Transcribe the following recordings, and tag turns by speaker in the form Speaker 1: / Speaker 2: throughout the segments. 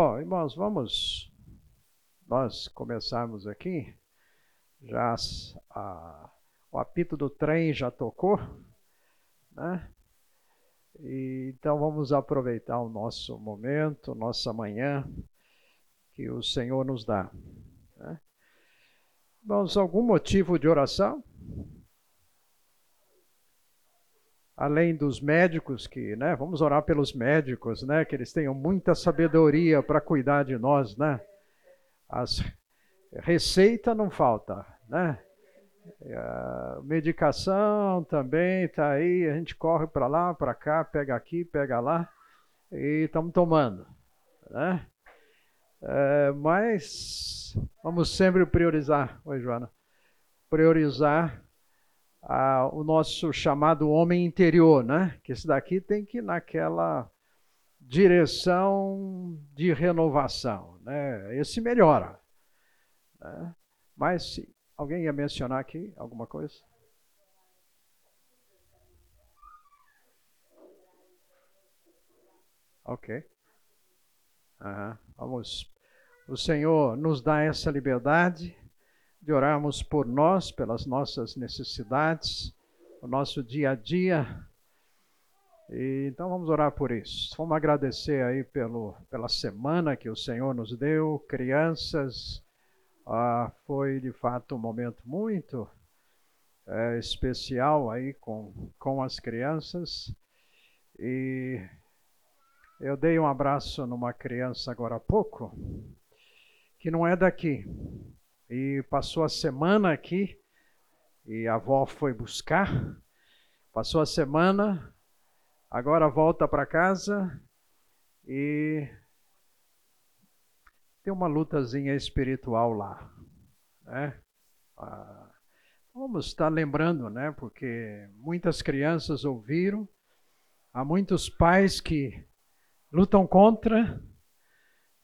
Speaker 1: Bom, irmãos, vamos nós começarmos aqui. Já a, o apito do trem já tocou, né? E, então vamos aproveitar o nosso momento, nossa manhã que o Senhor nos dá. Né? Vamos algum motivo de oração? Além dos médicos que, né, vamos orar pelos médicos, né, que eles tenham muita sabedoria para cuidar de nós, né? As receita não falta, né? A medicação também está aí, a gente corre para lá, para cá, pega aqui, pega lá e estamos tomando, né? É, mas vamos sempre priorizar, oi Joana, priorizar o nosso chamado homem interior, né? Que esse daqui tem que ir naquela direção de renovação, né? Esse melhora. Né? Mas se alguém ia mencionar aqui alguma coisa? Ok. Uhum. Vamos. O Senhor nos dá essa liberdade de orarmos por nós, pelas nossas necessidades, o nosso dia a dia. E, então vamos orar por isso. Vamos agradecer aí pelo, pela semana que o Senhor nos deu, crianças. Ah, foi de fato um momento muito é, especial aí com, com as crianças. E eu dei um abraço numa criança agora há pouco, que não é daqui, e passou a semana aqui, e a avó foi buscar, passou a semana, agora volta para casa e tem uma lutazinha espiritual lá, né? Ah, vamos estar lembrando, né? Porque muitas crianças ouviram, há muitos pais que lutam contra,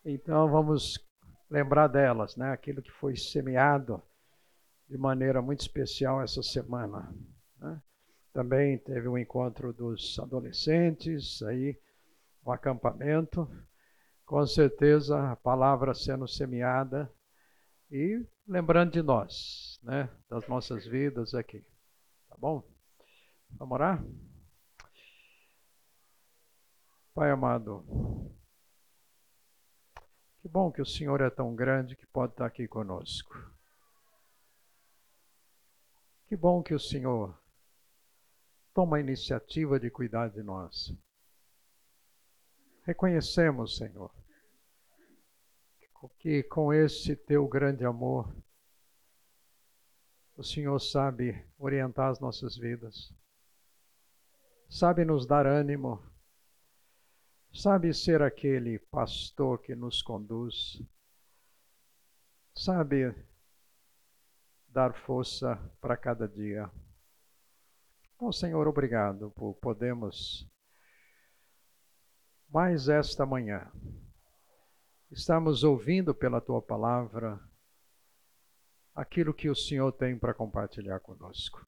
Speaker 1: então vamos lembrar delas, né? Aquilo que foi semeado de maneira muito especial essa semana. Né? Também teve um encontro dos adolescentes, aí um acampamento. Com certeza a palavra sendo semeada e lembrando de nós, né? Das nossas vidas aqui. Tá bom? Vamos orar? Pai amado, que bom que o Senhor é tão grande que pode estar aqui conosco. Que bom que o Senhor toma a iniciativa de cuidar de nós. Reconhecemos, Senhor, que com esse teu grande amor, o Senhor sabe orientar as nossas vidas, sabe nos dar ânimo sabe ser aquele pastor que nos conduz, sabe dar força para cada dia. Bom, Senhor, obrigado por podermos mais esta manhã estamos ouvindo pela tua palavra aquilo que o Senhor tem para compartilhar conosco.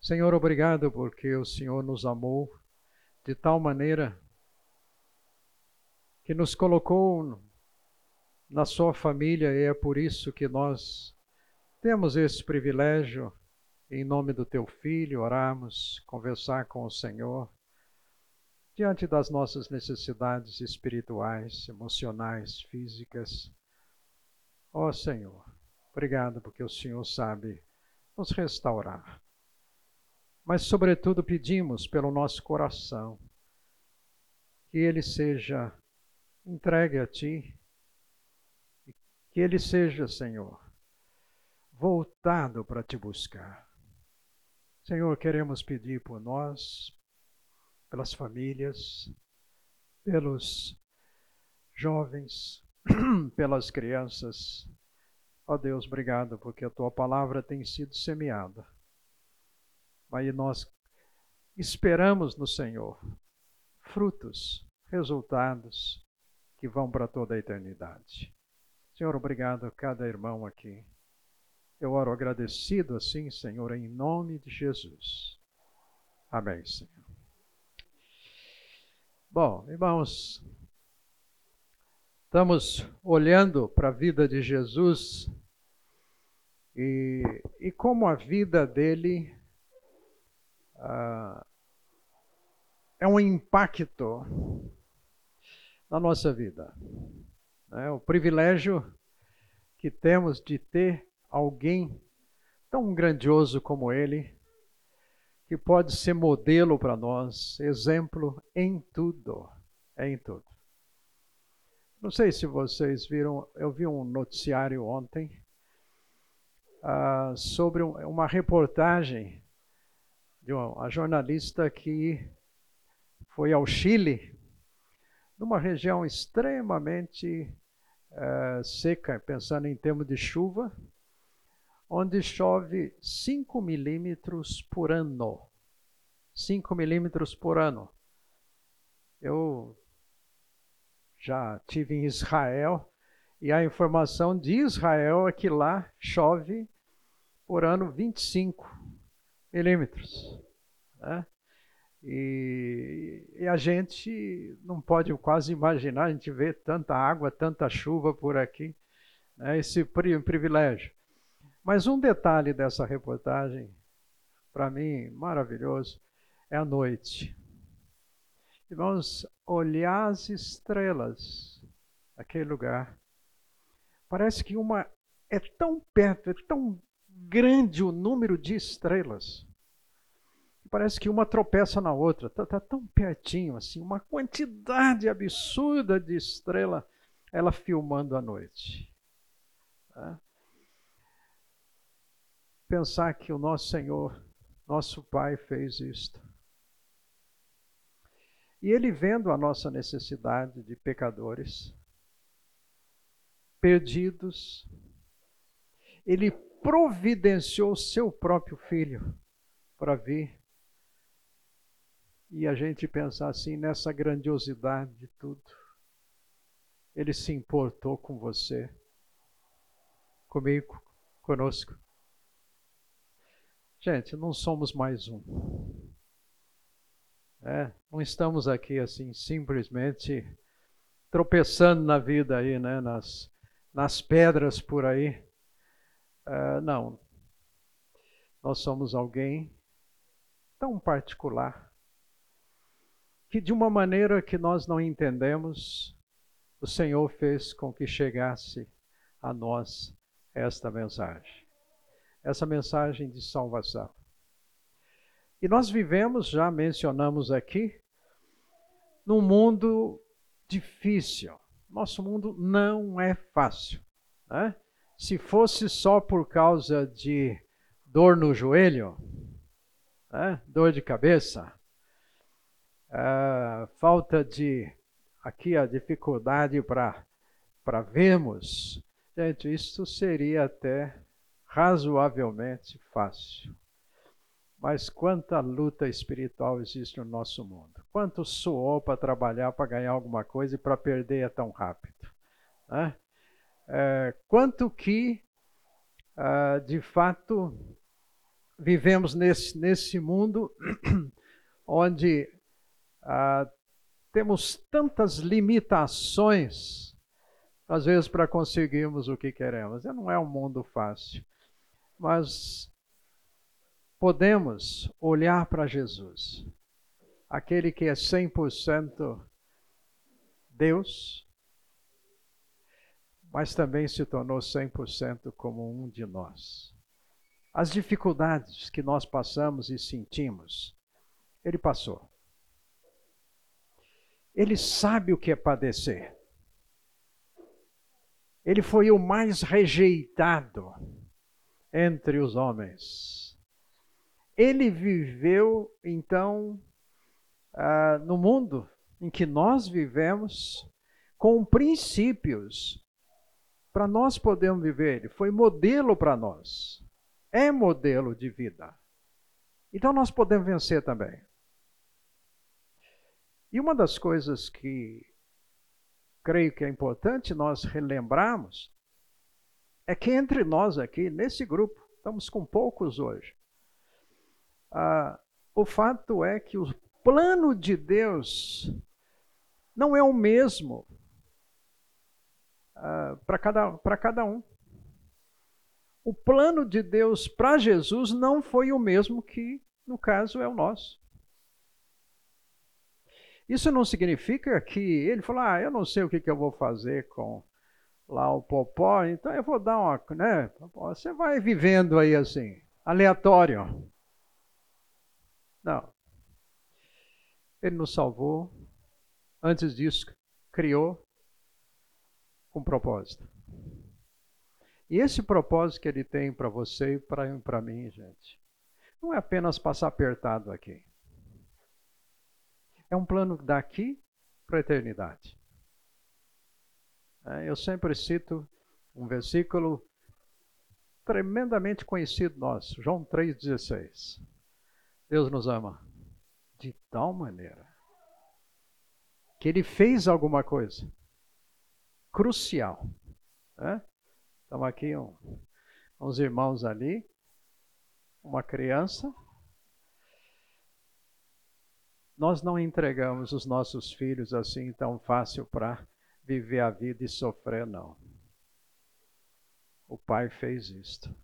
Speaker 1: Senhor, obrigado porque o Senhor nos amou de tal maneira que nos colocou na sua família e é por isso que nós temos esse privilégio, em nome do teu filho, orarmos, conversar com o Senhor, diante das nossas necessidades espirituais, emocionais, físicas. Ó oh, Senhor, obrigado porque o Senhor sabe nos restaurar. Mas, sobretudo, pedimos pelo nosso coração que ele seja entregue a Ti. Que ele seja, Senhor, voltado para te buscar. Senhor, queremos pedir por nós, pelas famílias, pelos jovens, pelas crianças. Ó oh Deus, obrigado porque a tua palavra tem sido semeada. Mas nós esperamos no Senhor frutos, resultados que vão para toda a eternidade. Senhor, obrigado a cada irmão aqui. Eu oro agradecido assim, Senhor, em nome de Jesus. Amém, Senhor. Bom, irmãos, Estamos olhando para a vida de Jesus e, e como a vida dele ah, é um impacto na nossa vida. É o privilégio que temos de ter alguém tão grandioso como ele, que pode ser modelo para nós, exemplo em tudo, em tudo. Não sei se vocês viram, eu vi um noticiário ontem uh, sobre um, uma reportagem de uma jornalista que foi ao Chile, numa região extremamente uh, seca, pensando em termos de chuva, onde chove 5 milímetros por ano. 5 milímetros por ano. Eu já tive em Israel e a informação de Israel é que lá chove por ano 25 milímetros. Né? E, e, a gente não pode quase imaginar, a gente vê tanta água, tanta chuva por aqui, né? esse privilégio. Mas um detalhe dessa reportagem, para mim, maravilhoso, é a noite. E vamos olhar as estrelas daquele lugar. Parece que uma é tão perto, é tão grande o número de estrelas. Parece que uma tropeça na outra, está tá tão pertinho assim, uma quantidade absurda de estrela, ela filmando a noite. Tá? Pensar que o nosso Senhor, nosso Pai, fez isto. E ele vendo a nossa necessidade de pecadores, perdidos, ele providenciou seu próprio filho para vir. E a gente pensar assim nessa grandiosidade de tudo. Ele se importou com você, comigo, conosco. Gente, não somos mais um. É, não estamos aqui assim simplesmente tropeçando na vida aí, né, nas, nas pedras por aí. Uh, não. Nós somos alguém tão particular que, de uma maneira que nós não entendemos, o Senhor fez com que chegasse a nós esta mensagem essa mensagem de salvação. E nós vivemos, já mencionamos aqui, num mundo difícil. Nosso mundo não é fácil. Né? Se fosse só por causa de dor no joelho, né? dor de cabeça, uh, falta de aqui a dificuldade para para vermos, gente, isso seria até razoavelmente fácil. Mas quanta luta espiritual existe no nosso mundo? Quanto suor para trabalhar, para ganhar alguma coisa e para perder é tão rápido? Né? É, quanto que, uh, de fato, vivemos nesse, nesse mundo onde uh, temos tantas limitações, às vezes, para conseguirmos o que queremos. Não é um mundo fácil mas podemos olhar para Jesus, aquele que é 100% Deus, mas também se tornou 100% como um de nós. As dificuldades que nós passamos e sentimos, ele passou. Ele sabe o que é padecer. Ele foi o mais rejeitado entre os homens. Ele viveu, então, uh, no mundo em que nós vivemos, com princípios para nós podermos viver. Ele foi modelo para nós. É modelo de vida. Então nós podemos vencer também. E uma das coisas que creio que é importante nós relembrarmos é que entre nós aqui, nesse grupo, estamos com poucos hoje. Ah, o fato é que o plano de Deus não é o mesmo uh, para cada, cada um. O plano de Deus para Jesus não foi o mesmo que, no caso, é o nosso. Isso não significa que ele falou, ah, eu não sei o que, que eu vou fazer com lá o popó, então eu vou dar uma, né? Você vai vivendo aí assim, aleatório. Não. Ele nos salvou. Antes disso, criou com propósito. E esse propósito que ele tem para você e para mim, gente, não é apenas passar apertado aqui. É um plano daqui para a eternidade. É, eu sempre cito um versículo tremendamente conhecido nosso, João 3,16. Deus nos ama de tal maneira que ele fez alguma coisa crucial. Estamos aqui um, uns irmãos ali, uma criança. Nós não entregamos os nossos filhos assim tão fácil para viver a vida e sofrer, não. O pai fez isto.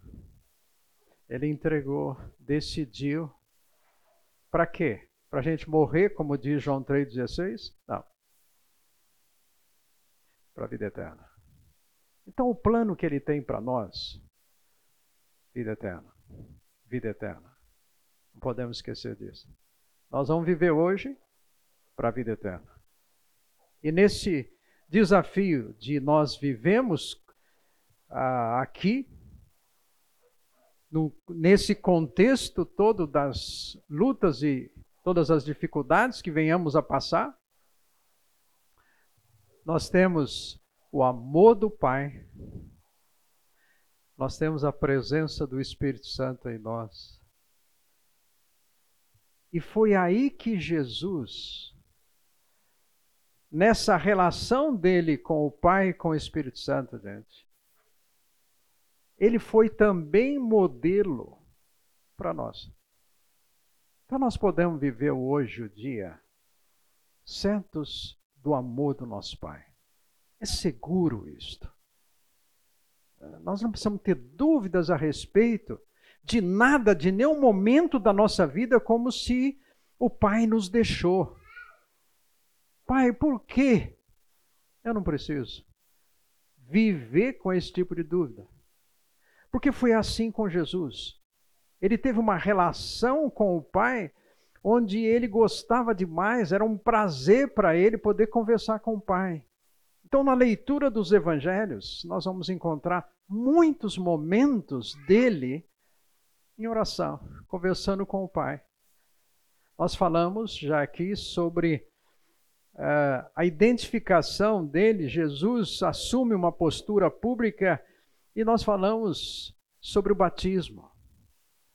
Speaker 1: Ele entregou, decidiu. Para quê? Para a gente morrer, como diz João 3,16? Não. Para a vida eterna. Então, o plano que ele tem para nós, vida eterna. Vida eterna. Não podemos esquecer disso. Nós vamos viver hoje para a vida eterna. E nesse desafio de nós vivemos ah, aqui, no, nesse contexto todo das lutas e todas as dificuldades que venhamos a passar, nós temos o amor do Pai, nós temos a presença do Espírito Santo em nós. E foi aí que Jesus nessa relação dele com o Pai e com o Espírito Santo, gente, ele foi também modelo para nós. Então nós podemos viver hoje o dia certos do amor do nosso Pai. É seguro isto. Nós não precisamos ter dúvidas a respeito de nada, de nenhum momento da nossa vida, como se o Pai nos deixou. Pai, por quê? Eu não preciso viver com esse tipo de dúvida. Porque foi assim com Jesus. Ele teve uma relação com o Pai onde ele gostava demais, era um prazer para ele poder conversar com o Pai. Então, na leitura dos evangelhos, nós vamos encontrar muitos momentos dele em oração, conversando com o Pai. Nós falamos já aqui sobre uh, a identificação dele, Jesus assume uma postura pública e nós falamos sobre o batismo.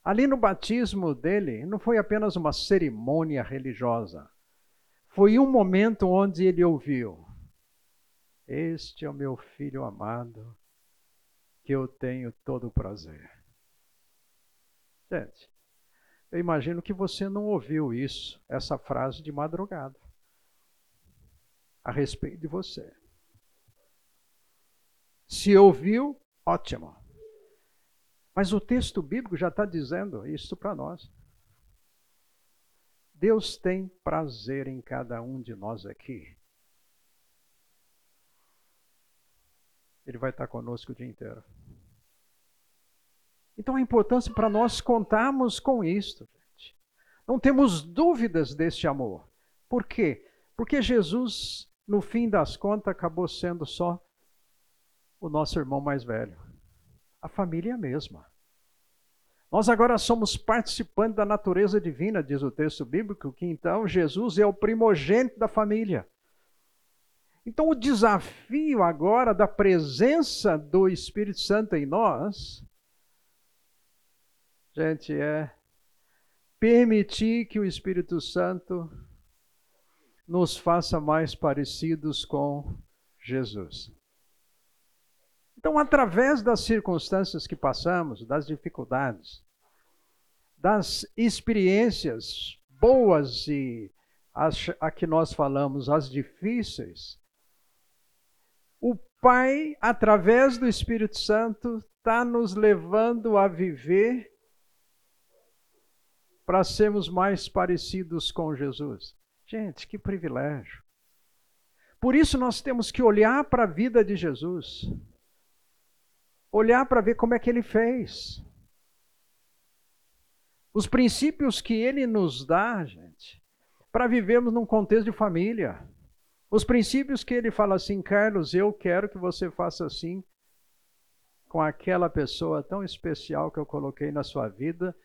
Speaker 1: Ali no batismo dele, não foi apenas uma cerimônia religiosa, foi um momento onde ele ouviu: Este é o meu filho amado, que eu tenho todo o prazer. Gente, eu imagino que você não ouviu isso, essa frase de madrugada a respeito de você. Se ouviu, ótimo. Mas o texto bíblico já está dizendo isso para nós. Deus tem prazer em cada um de nós aqui. Ele vai estar conosco o dia inteiro. Então a importância para nós contarmos com isto, gente. Não temos dúvidas deste amor. Por quê? Porque Jesus no fim das contas, acabou sendo só o nosso irmão mais velho. A família é mesma. Nós agora somos participantes da natureza divina, diz o texto bíblico, que então Jesus é o primogênito da família. Então, o desafio agora da presença do Espírito Santo em nós, gente, é permitir que o Espírito Santo nos faça mais parecidos com Jesus. Então, através das circunstâncias que passamos, das dificuldades, das experiências boas e as a que nós falamos, as difíceis, o Pai, através do Espírito Santo, está nos levando a viver para sermos mais parecidos com Jesus. Gente, que privilégio. Por isso nós temos que olhar para a vida de Jesus. Olhar para ver como é que ele fez. Os princípios que ele nos dá, gente, para vivermos num contexto de família. Os princípios que ele fala assim, Carlos, eu quero que você faça assim com aquela pessoa tão especial que eu coloquei na sua vida,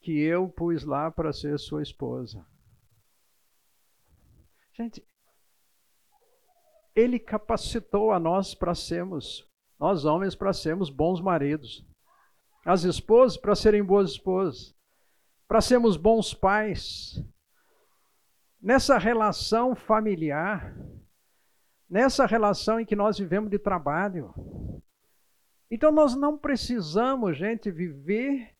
Speaker 1: que eu pus lá para ser sua esposa. Gente, ele capacitou a nós para sermos, nós homens, para sermos bons maridos, as esposas para serem boas esposas, para sermos bons pais. Nessa relação familiar, nessa relação em que nós vivemos de trabalho. Então nós não precisamos, gente, viver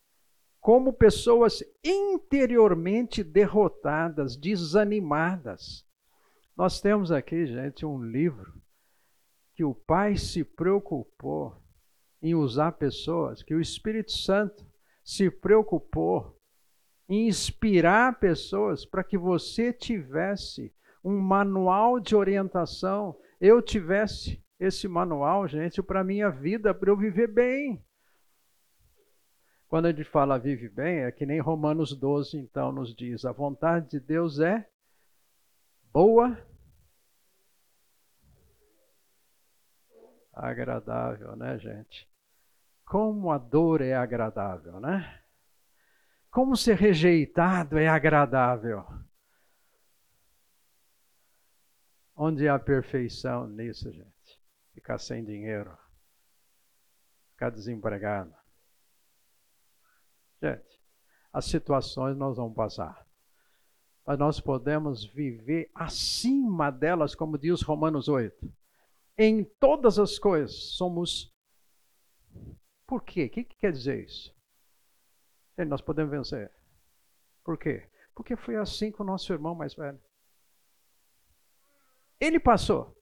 Speaker 1: como pessoas interiormente derrotadas, desanimadas. Nós temos aqui, gente, um livro que o Pai se preocupou em usar pessoas, que o Espírito Santo se preocupou em inspirar pessoas para que você tivesse um manual de orientação, eu tivesse esse manual, gente, para minha vida, para eu viver bem. Quando a gente fala vive bem, é que nem Romanos 12, então, nos diz: a vontade de Deus é boa, agradável, né, gente? Como a dor é agradável, né? Como ser rejeitado é agradável. Onde há perfeição nisso, gente? Ficar sem dinheiro, ficar desempregado. Gente, as situações nós vamos passar. Mas nós podemos viver acima delas, como diz Romanos 8 em todas as coisas somos. Por quê? O que, que quer dizer isso? E nós podemos vencer. Por quê? Porque foi assim com o nosso irmão mais velho. Ele passou.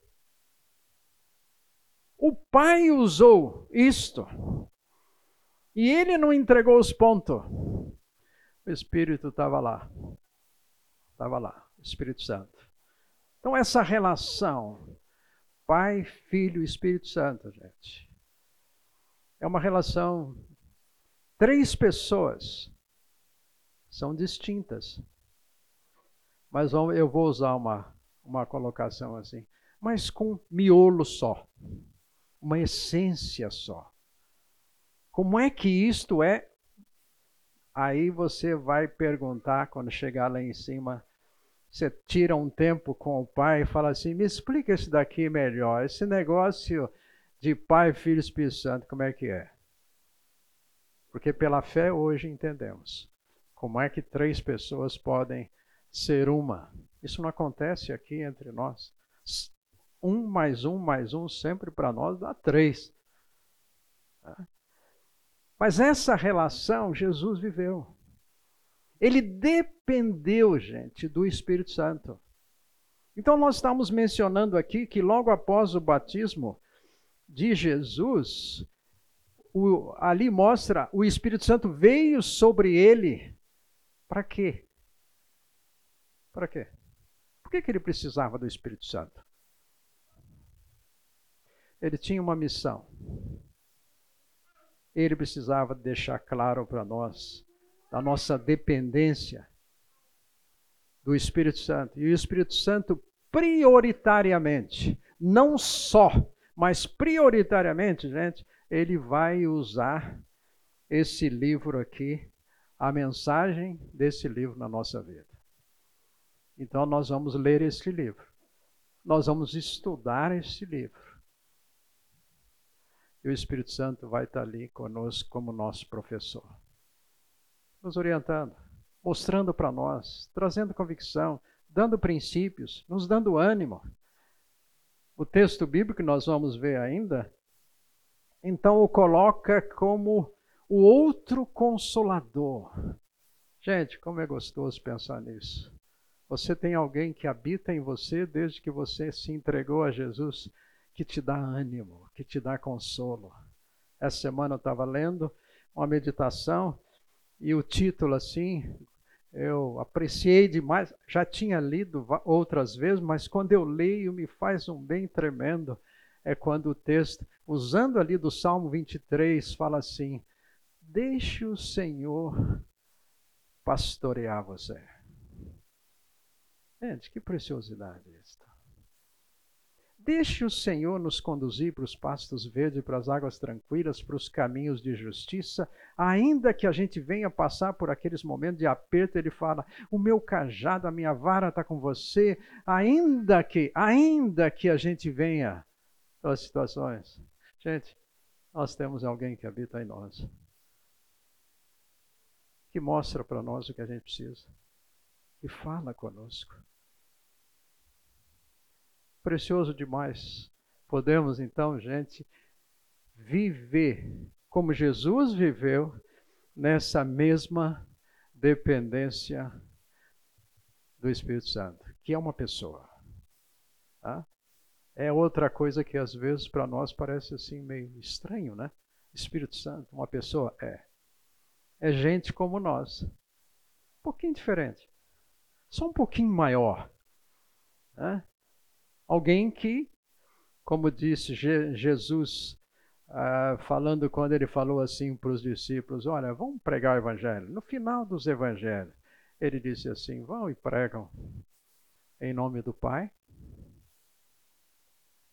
Speaker 1: O pai usou isto. E ele não entregou os pontos. O Espírito estava lá. Estava lá, Espírito Santo. Então, essa relação Pai, Filho e Espírito Santo, gente. É uma relação. Três pessoas são distintas. Mas eu vou usar uma, uma colocação assim. Mas com miolo só. Uma essência só. Como é que isto é? Aí você vai perguntar quando chegar lá em cima você tira um tempo com o pai e fala assim: me explica esse daqui melhor, esse negócio de Pai, Filho Espírito Santo, como é que é? Porque pela fé hoje entendemos como é que três pessoas podem ser uma. Isso não acontece aqui entre nós. Um mais um mais um sempre para nós dá três. Mas essa relação Jesus viveu. Ele dependeu, gente, do Espírito Santo. Então, nós estamos mencionando aqui que logo após o batismo de Jesus, o, ali mostra o Espírito Santo veio sobre ele. Para quê? Para quê? Por que, que ele precisava do Espírito Santo? Ele tinha uma missão. Ele precisava deixar claro para nós da nossa dependência do Espírito Santo. E o Espírito Santo, prioritariamente, não só, mas prioritariamente, gente, ele vai usar esse livro aqui, a mensagem desse livro na nossa vida. Então, nós vamos ler esse livro. Nós vamos estudar esse livro. E o Espírito Santo vai estar ali conosco como nosso professor nos orientando, mostrando para nós, trazendo convicção, dando princípios, nos dando ânimo. O texto bíblico que nós vamos ver ainda, então o coloca como o outro consolador. Gente, como é gostoso pensar nisso. Você tem alguém que habita em você desde que você se entregou a Jesus, que te dá ânimo, que te dá consolo. Essa semana eu estava lendo uma meditação e o título assim, eu apreciei demais. Já tinha lido outras vezes, mas quando eu leio me faz um bem tremendo. É quando o texto, usando ali do Salmo 23, fala assim: Deixe o Senhor pastorear você. Gente, que preciosidade esta. Deixe o Senhor nos conduzir para os pastos verdes, para as águas tranquilas, para os caminhos de justiça, ainda que a gente venha passar por aqueles momentos de aperto, ele fala: "O meu cajado, a minha vara está com você", ainda que, ainda que a gente venha pelas situações. Gente, nós temos alguém que habita em nós, que mostra para nós o que a gente precisa, que fala conosco precioso demais. Podemos então, gente, viver como Jesus viveu nessa mesma dependência do Espírito Santo, que é uma pessoa. Tá? É outra coisa que às vezes para nós parece assim meio estranho, né? Espírito Santo, uma pessoa é. É gente como nós. Um pouquinho diferente. Só um pouquinho maior. Né? Alguém que, como disse Jesus, uh, falando quando ele falou assim para os discípulos: Olha, vamos pregar o Evangelho. No final dos Evangelhos, ele disse assim: Vão e pregam em nome do Pai,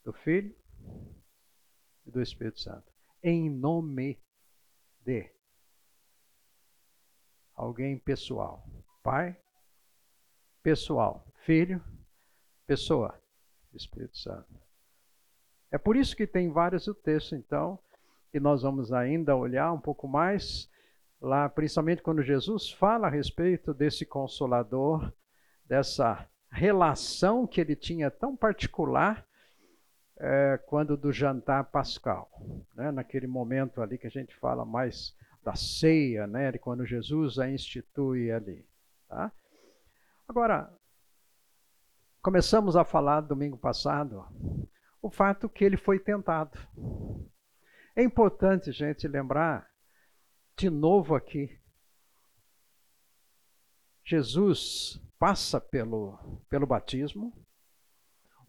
Speaker 1: do Filho e do Espírito Santo. Em nome de alguém pessoal. Pai, pessoal. Filho, pessoa. Espírito Santo. É por isso que tem vários o texto, então, e nós vamos ainda olhar um pouco mais lá, principalmente quando Jesus fala a respeito desse consolador, dessa relação que ele tinha tão particular é, quando do jantar pascal, né? naquele momento ali que a gente fala mais da ceia, né? quando Jesus a institui ali. Tá? Agora, Começamos a falar domingo passado o fato que ele foi tentado. É importante, gente, lembrar de novo aqui. Jesus passa pelo, pelo batismo,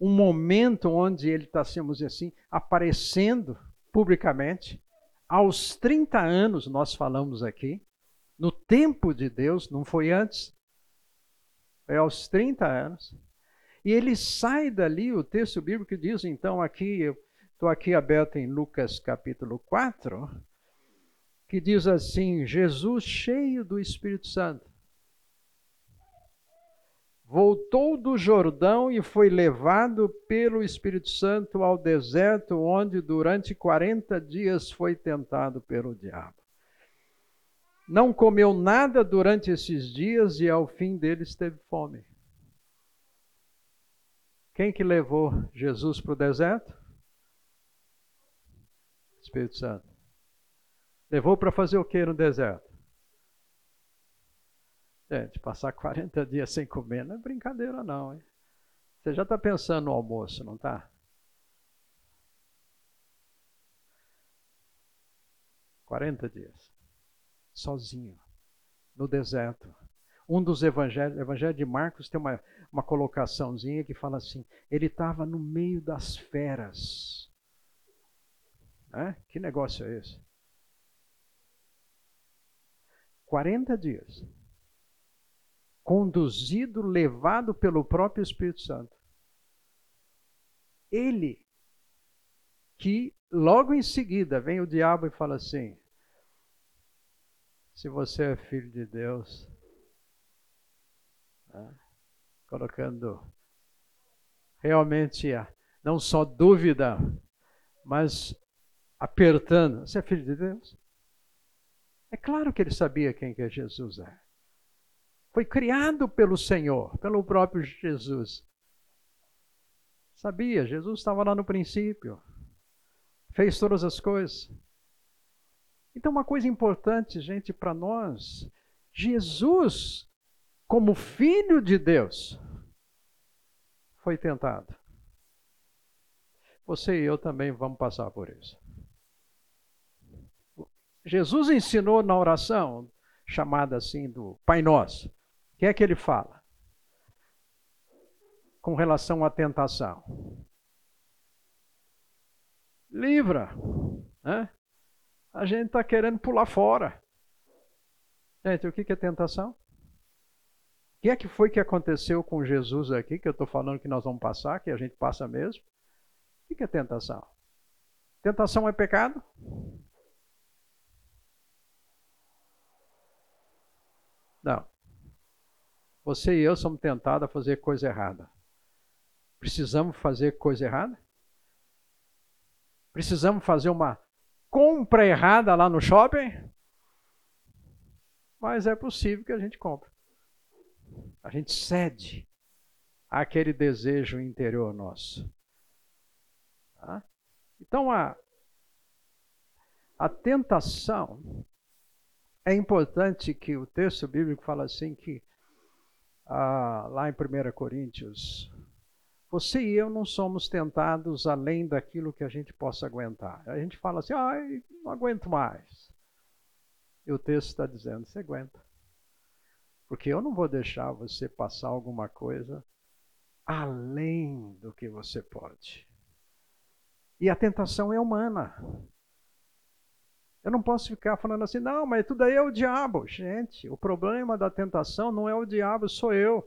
Speaker 1: um momento onde ele está, assim, aparecendo publicamente. Aos 30 anos, nós falamos aqui, no tempo de Deus, não foi antes, foi aos 30 anos. E ele sai dali, o texto bíblico diz, então, aqui, eu estou aqui aberto em Lucas capítulo 4, que diz assim: Jesus, cheio do Espírito Santo, voltou do Jordão e foi levado pelo Espírito Santo ao deserto, onde durante 40 dias foi tentado pelo diabo. Não comeu nada durante esses dias e ao fim deles teve fome. Quem que levou Jesus para o deserto? Espírito Santo. Levou para fazer o que no deserto? Gente, passar 40 dias sem comer não é brincadeira não, hein? Você já está pensando no almoço, não está? Quarenta dias, sozinho, no deserto. Um dos evangelhos, o evangelho de Marcos tem uma, uma colocaçãozinha que fala assim: ele estava no meio das feras. É? Que negócio é esse? 40 dias. Conduzido, levado pelo próprio Espírito Santo. Ele, que logo em seguida vem o diabo e fala assim: se você é filho de Deus, colocando realmente não só dúvida, mas apertando. Você é filho de Deus? É claro que ele sabia quem que Jesus é. Foi criado pelo Senhor, pelo próprio Jesus. Sabia, Jesus estava lá no princípio. Fez todas as coisas. Então, uma coisa importante, gente, para nós: Jesus como filho de Deus, foi tentado. Você e eu também vamos passar por isso. Jesus ensinou na oração, chamada assim do Pai Nosso. O que é que ele fala? Com relação à tentação. Livra. Né? A gente está querendo pular fora. Gente, o que é tentação? Que é que foi que aconteceu com Jesus aqui, que eu estou falando que nós vamos passar, que a gente passa mesmo? O que é tentação? Tentação é pecado? Não. Você e eu somos tentados a fazer coisa errada. Precisamos fazer coisa errada? Precisamos fazer uma compra errada lá no shopping? Mas é possível que a gente compre. A gente cede àquele desejo interior nosso. Tá? Então a, a tentação é importante que o texto bíblico fala assim que ah, lá em 1 Coríntios, você e eu não somos tentados além daquilo que a gente possa aguentar. A gente fala assim, ai, não aguento mais. E o texto está dizendo, você aguenta. Porque eu não vou deixar você passar alguma coisa além do que você pode. E a tentação é humana. Eu não posso ficar falando assim, não, mas tudo aí é o diabo. Gente, o problema da tentação não é o diabo, sou eu.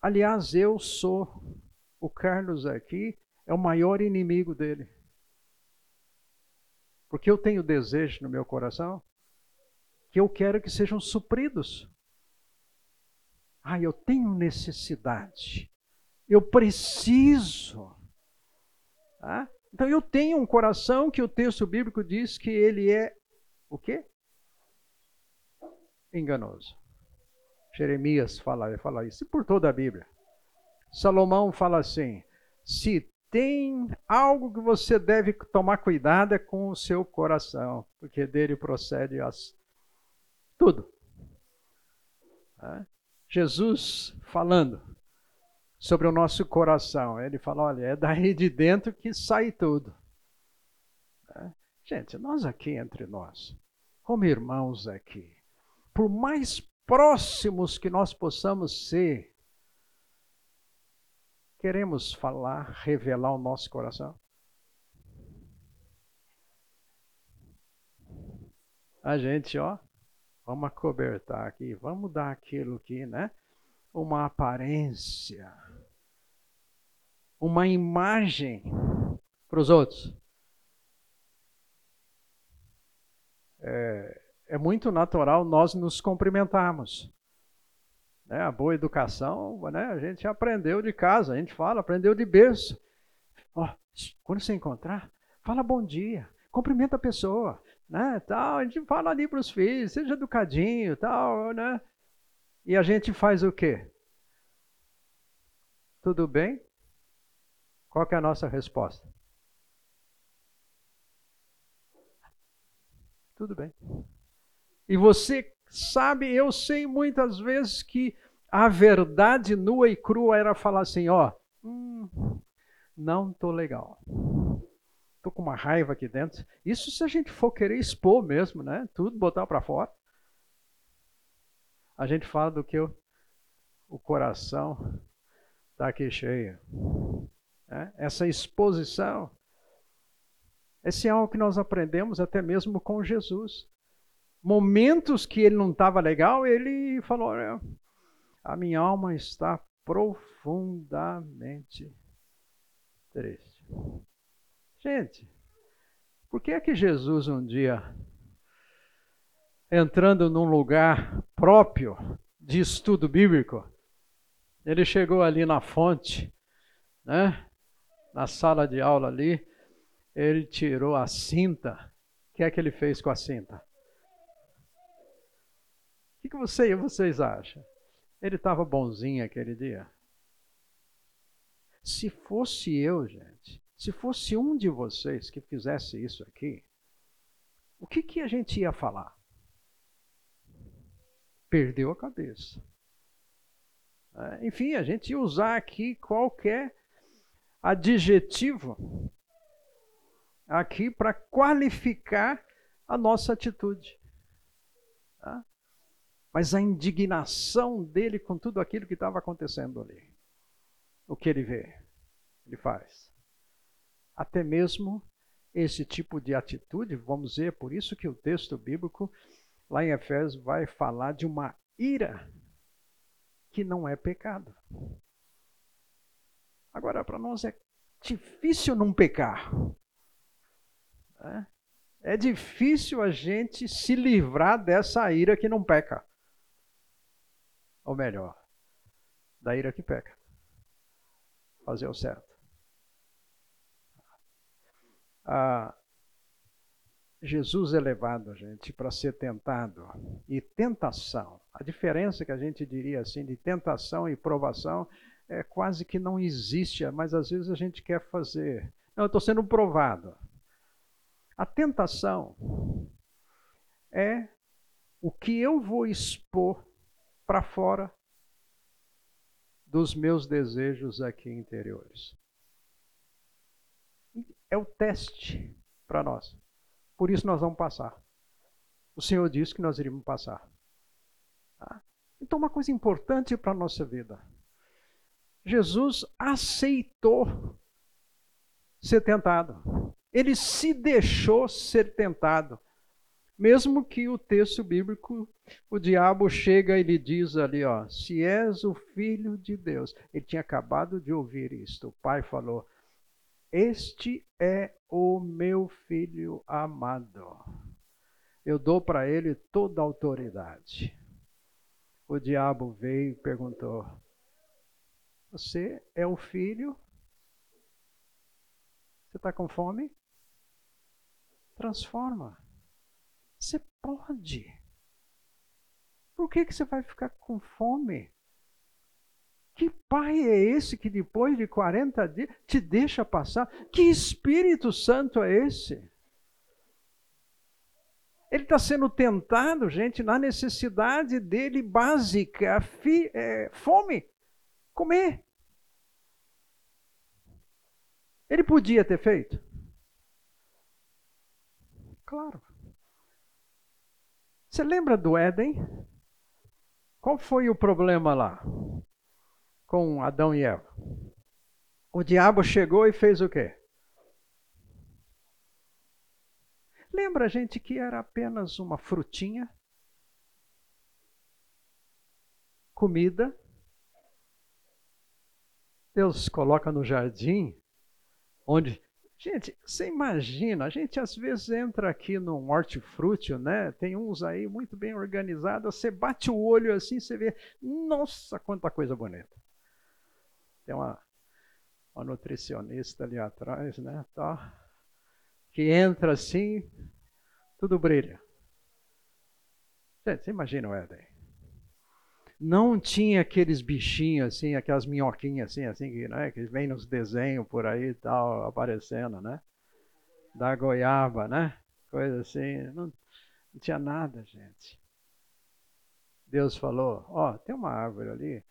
Speaker 1: Aliás, eu sou. O Carlos aqui é o maior inimigo dele. Porque eu tenho desejo no meu coração que eu quero que sejam supridos. Ah, eu tenho necessidade. Eu preciso. Ah, então eu tenho um coração que o texto bíblico diz que ele é o quê? Enganoso. Jeremias fala, fala isso, por toda a Bíblia. Salomão fala assim: se tem algo que você deve tomar cuidado é com o seu coração, porque dele procede as tudo. Jesus falando sobre o nosso coração. Ele fala: olha, é daí de dentro que sai tudo. É. Gente, nós aqui entre nós, como irmãos aqui, por mais próximos que nós possamos ser, queremos falar, revelar o nosso coração? A gente, ó, vamos acobertar aqui, vamos dar aquilo aqui, né? Uma aparência uma imagem para os outros. É, é, muito natural nós nos cumprimentarmos. Né? A boa educação, né? a gente aprendeu de casa, a gente fala, aprendeu de berço. Oh, quando você encontrar, fala bom dia, cumprimenta a pessoa, né? Tal, a gente fala ali para os filhos, seja educadinho, tal, né? E a gente faz o quê? Tudo bem? Qual é a nossa resposta? Tudo bem. E você sabe, eu sei muitas vezes que a verdade nua e crua era falar assim, ó, hum, não tô legal. Tô com uma raiva aqui dentro. Isso se a gente for querer expor mesmo, né? Tudo botar para fora. A gente fala do que o, o coração está aqui cheio. Né? Essa exposição. Esse é algo que nós aprendemos até mesmo com Jesus. Momentos que ele não estava legal, ele falou: a minha alma está profundamente triste. Gente, por que é que Jesus um dia, entrando num lugar próprio de estudo bíblico, ele chegou ali na fonte, né? na sala de aula ali, ele tirou a cinta. O que é que ele fez com a cinta? O que, você, vocês acham? Ele estava bonzinho aquele dia? Se fosse eu, gente, se fosse um de vocês que fizesse isso aqui, o que, que a gente ia falar? Perdeu a cabeça. É, enfim, a gente ia usar aqui qualquer adjetivo aqui para qualificar a nossa atitude. Tá? Mas a indignação dele com tudo aquilo que estava acontecendo ali. O que ele vê, ele faz. Até mesmo esse tipo de atitude, vamos dizer, por isso que o texto bíblico lá em Efésios vai falar de uma ira que não é pecado. Agora, para nós é difícil não pecar. É? é difícil a gente se livrar dessa ira que não peca. Ou melhor, da ira que peca. Fazer o certo. Jesus é levado, gente, para ser tentado. E tentação, a diferença que a gente diria assim de tentação e provação é quase que não existe, mas às vezes a gente quer fazer. Não, eu estou sendo provado. A tentação é o que eu vou expor para fora dos meus desejos aqui interiores. É o teste para nós. Por isso nós vamos passar. O Senhor disse que nós iríamos passar. Tá? Então, uma coisa importante para a nossa vida. Jesus aceitou ser tentado. Ele se deixou ser tentado. Mesmo que o texto bíblico, o diabo chega e lhe diz ali, ó, se és o filho de Deus. Ele tinha acabado de ouvir isto. O pai falou: Este é o meu filho amado. Eu dou para ele toda a autoridade. O diabo veio e perguntou: Você é o filho? Você está com fome? transforma. Você pode. Por que, que você vai ficar com fome? Que pai é esse que depois de 40 dias te deixa passar? Que Espírito Santo é esse? Ele está sendo tentado, gente, na necessidade dele básica, fi, é, fome, comer. Ele podia ter feito? Claro. Você lembra do Éden? Qual foi o problema lá com Adão e Eva? O diabo chegou e fez o quê? Lembra, gente, que era apenas uma frutinha? Comida. Deus coloca no jardim, onde Gente, você imagina, a gente às vezes entra aqui no hortifruti, né? Tem uns aí muito bem organizados, você bate o olho assim, você vê, nossa, quanta coisa bonita. Tem uma, uma nutricionista ali atrás, né? Tá, que entra assim, tudo brilha. Você imagina o Éden não tinha aqueles bichinhos assim, aquelas minhoquinhas assim, assim que, né, que vem nos desenhos por aí e tal, aparecendo, né? Da goiaba, né? Coisa assim. Não, não tinha nada, gente. Deus falou: Ó, oh, tem uma árvore ali,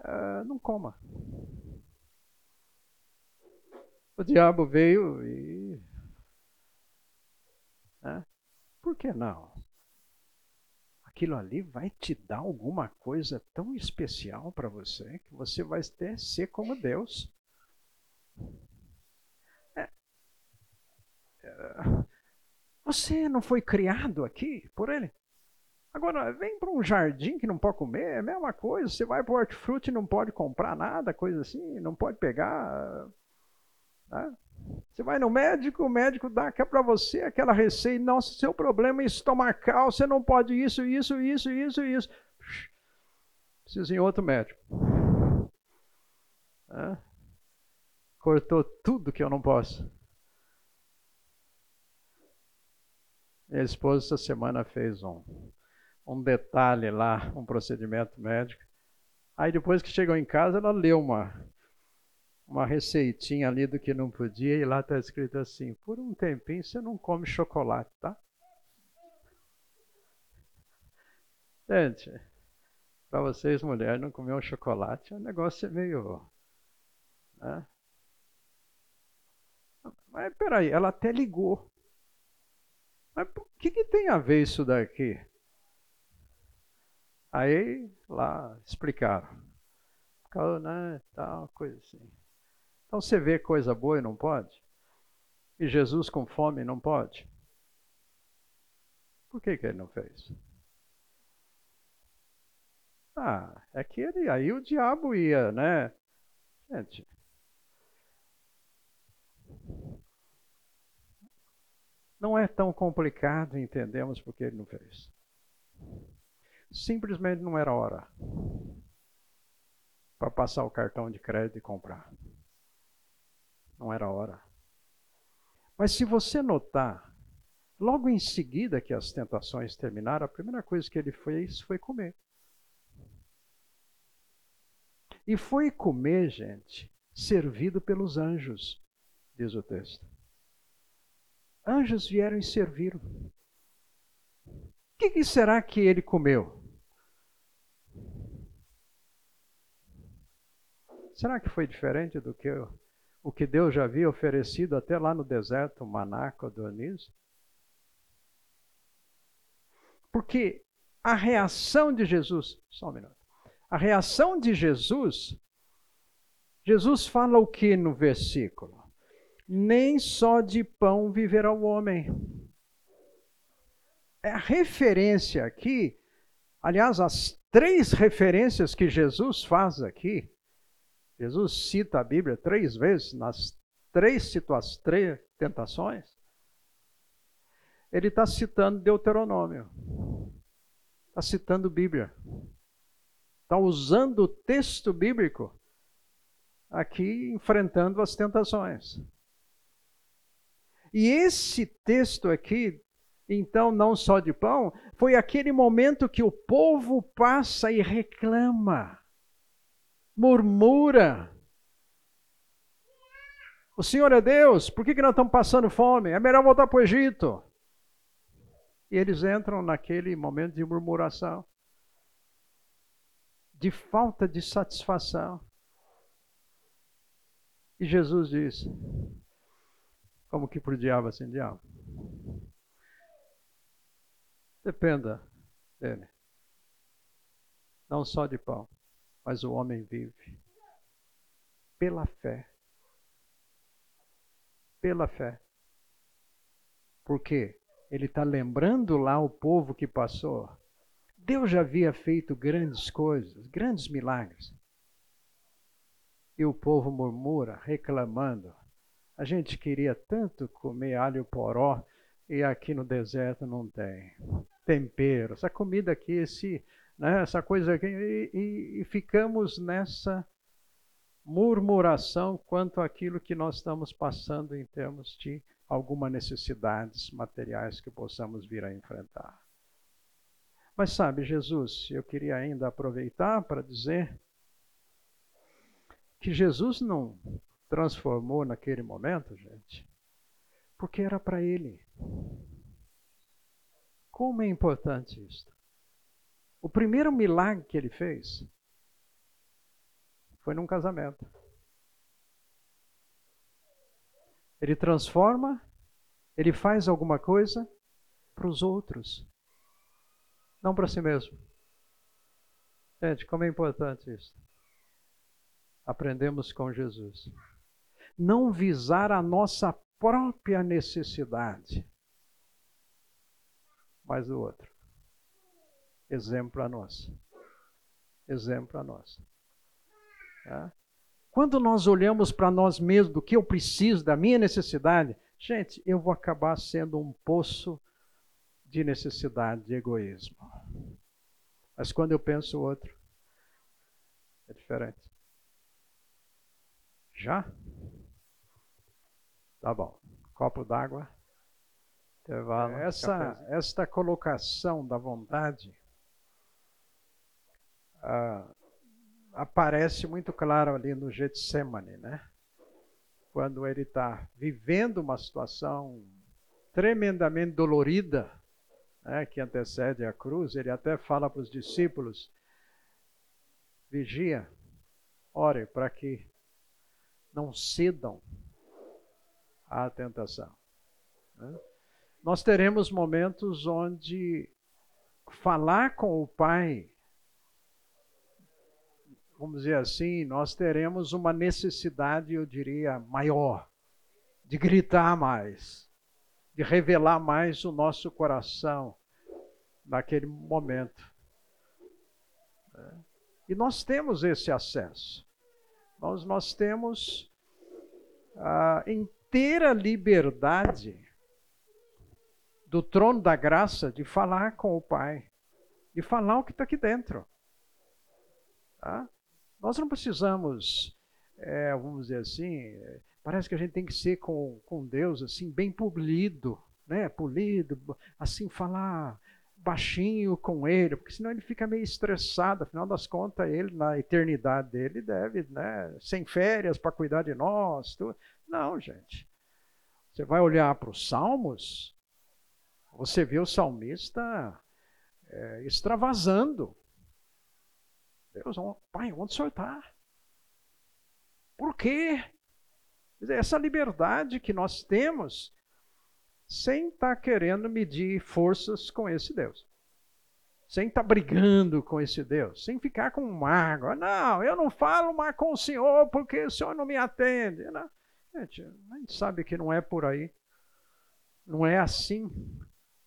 Speaker 1: uh, não coma. O diabo veio e. Né? Por que não? aquilo ali vai te dar alguma coisa tão especial para você que você vai ter, ser como Deus. É, é, você não foi criado aqui por Ele? Agora, vem para um jardim que não pode comer, é a mesma coisa. Você vai para o hortifruti e não pode comprar nada, coisa assim, não pode pegar. Né? Você vai no médico, o médico dá para você aquela receita. Nossa, seu problema é estomacal, você não pode isso, isso, isso, isso, isso. Precisa em outro médico. Cortou tudo que eu não posso. Minha esposa essa semana fez um, um detalhe lá, um procedimento médico. Aí depois que chegou em casa, ela leu uma uma receitinha ali do que não podia e lá está escrito assim: por um tempinho você não come chocolate, tá? Gente, para vocês mulheres não comer um chocolate é um negócio meio. Né? Mas peraí, ela até ligou. Mas o que, que tem a ver isso daqui? Aí lá explicaram. Né, tal, coisa assim. Então você vê coisa boa e não pode? E Jesus com fome não pode? Por que, que ele não fez? Ah, é que ele, aí o diabo ia, né? Gente. Não é tão complicado, entendemos porque ele não fez. Simplesmente não era hora para passar o cartão de crédito e comprar. Não era hora. Mas se você notar, logo em seguida que as tentações terminaram, a primeira coisa que ele fez foi comer. E foi comer, gente, servido pelos anjos, diz o texto. Anjos vieram e serviram. O que, que será que ele comeu? Será que foi diferente do que o que Deus já havia oferecido até lá no deserto, maná, codorniz? Porque a reação de Jesus, só um minuto. A reação de Jesus, Jesus fala o que no versículo? Nem só de pão viverá o homem. É a referência aqui, aliás, as três referências que Jesus faz aqui, Jesus cita a Bíblia três vezes, nas três situações, três tentações. Ele está citando Deuteronômio, está citando Bíblia, está usando o texto bíblico aqui enfrentando as tentações. E esse texto aqui, então, não só de pão, foi aquele momento que o povo passa e reclama murmura. O Senhor é Deus, por que, que nós estamos passando fome? É melhor voltar para o Egito. E eles entram naquele momento de murmuração, de falta de satisfação. E Jesus diz: como que para o diabo assim, diabo? Dependa dele. Não só de pão mas o homem vive pela fé. Pela fé. Porque ele está lembrando lá o povo que passou. Deus já havia feito grandes coisas, grandes milagres. E o povo murmura, reclamando. A gente queria tanto comer alho poró e aqui no deserto não tem. Tempero. Essa comida aqui, esse né, essa coisa aqui, e, e, e ficamos nessa murmuração quanto àquilo que nós estamos passando em termos de algumas necessidades materiais que possamos vir a enfrentar. Mas sabe, Jesus, eu queria ainda aproveitar para dizer que Jesus não transformou naquele momento, gente, porque era para ele. Como é importante isso. O primeiro milagre que ele fez foi num casamento. Ele transforma, ele faz alguma coisa para os outros, não para si mesmo. Gente, como é importante isso. Aprendemos com Jesus. Não visar a nossa própria necessidade, mas o outro. Exemplo a nós. Exemplo a nós. Tá? Quando nós olhamos para nós mesmos, do que eu preciso, da minha necessidade, gente, eu vou acabar sendo um poço de necessidade, de egoísmo. Mas quando eu penso o outro, é diferente. Já? Tá bom. Copo d'água. Essa, esta colocação da vontade ah, aparece muito claro ali no Getsemane, né? Quando ele está vivendo uma situação tremendamente dolorida, né, que antecede a cruz, ele até fala para os discípulos: vigia, ore para que não cedam à tentação. Né? Nós teremos momentos onde falar com o Pai, vamos dizer assim, nós teremos uma necessidade, eu diria, maior, de gritar mais, de revelar mais o nosso coração naquele momento. E nós temos esse acesso. Nós, nós temos a inteira liberdade do trono da graça de falar com o Pai, de falar o que está aqui dentro. Tá? Nós não precisamos, é, vamos dizer assim, parece que a gente tem que ser com, com Deus assim, bem polido, né? polido, assim, falar baixinho com ele, porque senão ele fica meio estressado. Afinal das contas, ele, na eternidade dele, deve, né, sem férias para cuidar de nós. Tudo. Não, gente. Você vai olhar para os Salmos, você vê o salmista é, extravasando. Deus, pai, onde o senhor está? Por quê? Essa liberdade que nós temos sem estar tá querendo medir forças com esse Deus. Sem estar tá brigando com esse Deus, sem ficar com mágoa. Não, eu não falo mais com o Senhor porque o Senhor não me atende. Não. Gente, a gente sabe que não é por aí. Não é assim.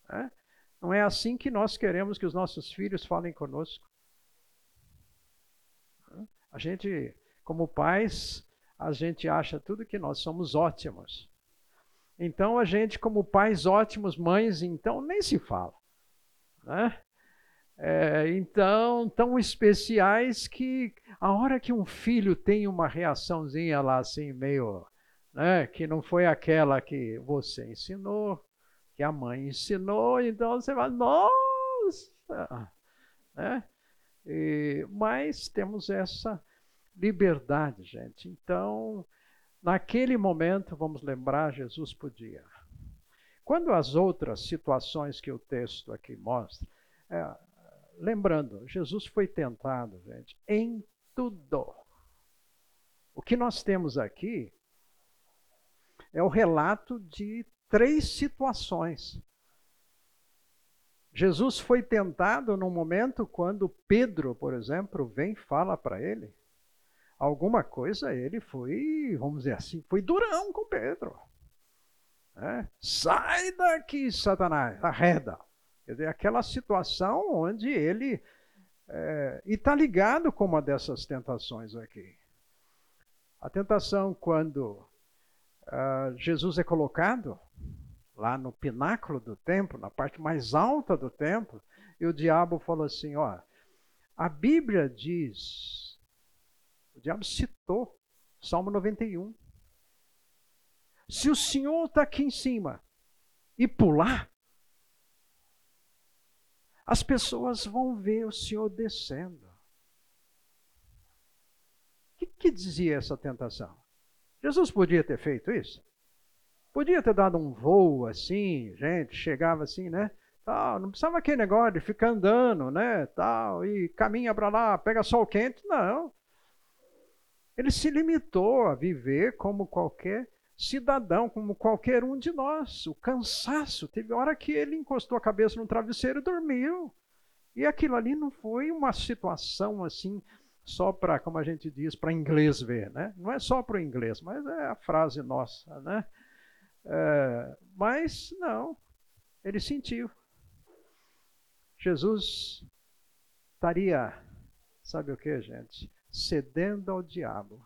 Speaker 1: Né? Não é assim que nós queremos que os nossos filhos falem conosco. A gente, como pais, a gente acha tudo que nós somos ótimos. Então a gente, como pais ótimos, mães, então nem se fala. Né? É, então, tão especiais que a hora que um filho tem uma reaçãozinha lá assim, meio, né, que não foi aquela que você ensinou, que a mãe ensinou, então você vai, nossa! Né? E, mas temos essa liberdade, gente. Então, Naquele momento, vamos lembrar, Jesus podia. Quando as outras situações que o texto aqui mostra, é, lembrando, Jesus foi tentado, gente, em tudo. O que nós temos aqui é o relato de três situações. Jesus foi tentado no momento quando Pedro, por exemplo, vem e fala para ele alguma coisa ele foi, vamos dizer assim, foi durão com Pedro. É, Sai daqui, Satanás, arreda. Quer dizer, aquela situação onde ele. É, e está ligado com uma dessas tentações aqui. A tentação, quando uh, Jesus é colocado lá no pináculo do templo, na parte mais alta do templo, e o diabo falou assim: ó, a Bíblia diz o diabo citou Salmo 91. Se o Senhor está aqui em cima e pular, as pessoas vão ver o Senhor descendo. O que, que dizia essa tentação? Jesus podia ter feito isso? Podia ter dado um voo assim, gente, chegava assim, né? Tal, não precisava aquele negócio de ficar andando, né? Tal, e caminha para lá, pega sol quente. Não. Ele se limitou a viver como qualquer cidadão, como qualquer um de nós. O cansaço. Teve hora que ele encostou a cabeça no travesseiro e dormiu. E aquilo ali não foi uma situação assim, só para, como a gente diz, para inglês ver, né? Não é só para o inglês, mas é a frase nossa, né? É, mas não, ele sentiu. Jesus estaria, sabe o que, gente? cedendo ao diabo,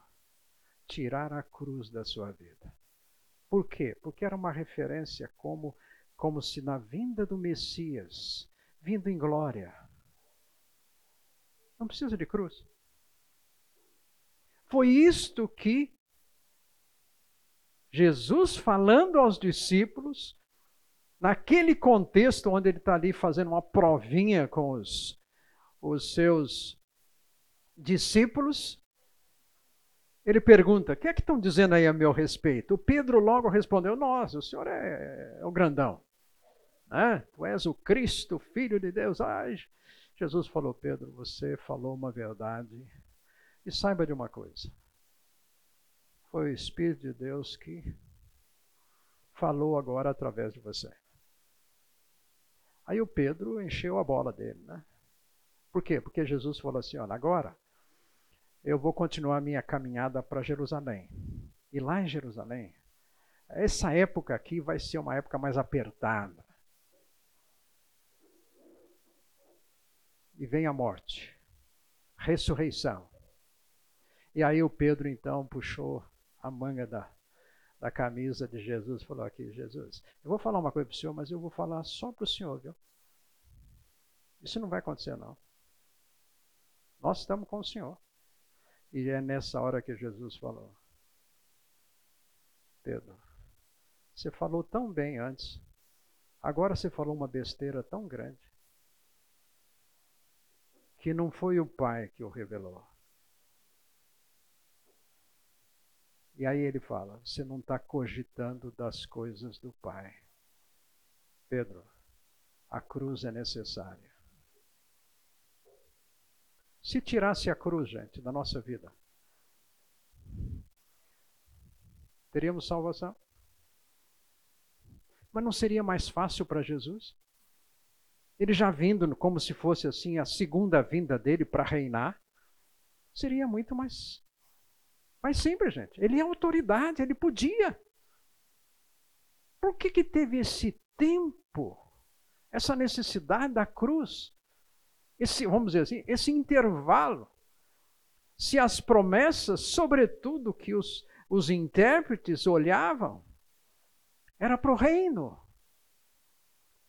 Speaker 1: tirar a cruz da sua vida. Por quê? Porque era uma referência como, como se na vinda do Messias, vindo em glória, não precisa de cruz. Foi isto que Jesus falando aos discípulos, naquele contexto onde ele está ali fazendo uma provinha com os, os seus discípulos, ele pergunta: o que é que estão dizendo aí a meu respeito? O Pedro logo respondeu: Nossa, o senhor é, é o grandão. Né? Tu és o Cristo, filho de Deus. Ai, Jesus falou: Pedro, você falou uma verdade. E saiba de uma coisa: Foi o Espírito de Deus que falou agora através de você. Aí o Pedro encheu a bola dele, né? Por quê? Porque Jesus falou assim: olha, agora eu vou continuar minha caminhada para Jerusalém. E lá em Jerusalém, essa época aqui vai ser uma época mais apertada. E vem a morte, ressurreição. E aí o Pedro então puxou a manga da, da camisa de Jesus e falou aqui, Jesus, eu vou falar uma coisa para o senhor, mas eu vou falar só para o senhor, viu? Isso não vai acontecer não. Nós estamos com o senhor. E é nessa hora que Jesus falou, Pedro, você falou tão bem antes, agora você falou uma besteira tão grande que não foi o Pai que o revelou. E aí ele fala: você não está cogitando das coisas do Pai. Pedro, a cruz é necessária. Se tirasse a cruz, gente, da nossa vida, teríamos salvação? Mas não seria mais fácil para Jesus? Ele já vindo como se fosse assim a segunda vinda dele para reinar, seria muito mais mais simples, gente. Ele é autoridade, ele podia. Por que que teve esse tempo, essa necessidade da cruz? Esse, vamos dizer assim, esse intervalo. Se as promessas, sobretudo que os, os intérpretes olhavam, era para o reino.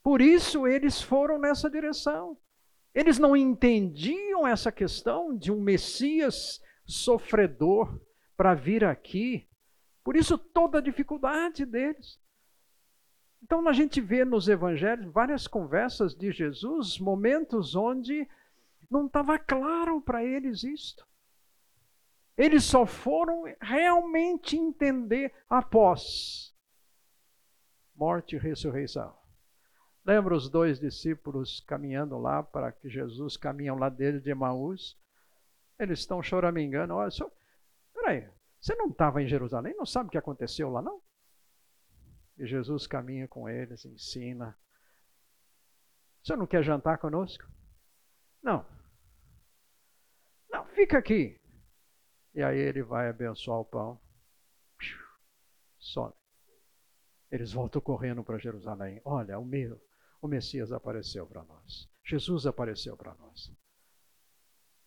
Speaker 1: Por isso eles foram nessa direção. Eles não entendiam essa questão de um Messias sofredor para vir aqui. Por isso toda a dificuldade deles. Então a gente vê nos evangelhos várias conversas de Jesus, momentos onde não estava claro para eles isto. Eles só foram realmente entender após morte e ressurreição. Lembra os dois discípulos caminhando lá para que Jesus caminham lá dele de Emaús? Eles estão choramingando. Olha, só, peraí, você não estava em Jerusalém? Não sabe o que aconteceu lá, não? E Jesus caminha com eles, ensina. Você não quer jantar conosco? Não. Não, fica aqui. E aí ele vai abençoar o pão. Some. Eles voltam correndo para Jerusalém. Olha, o meu, o Messias apareceu para nós. Jesus apareceu para nós.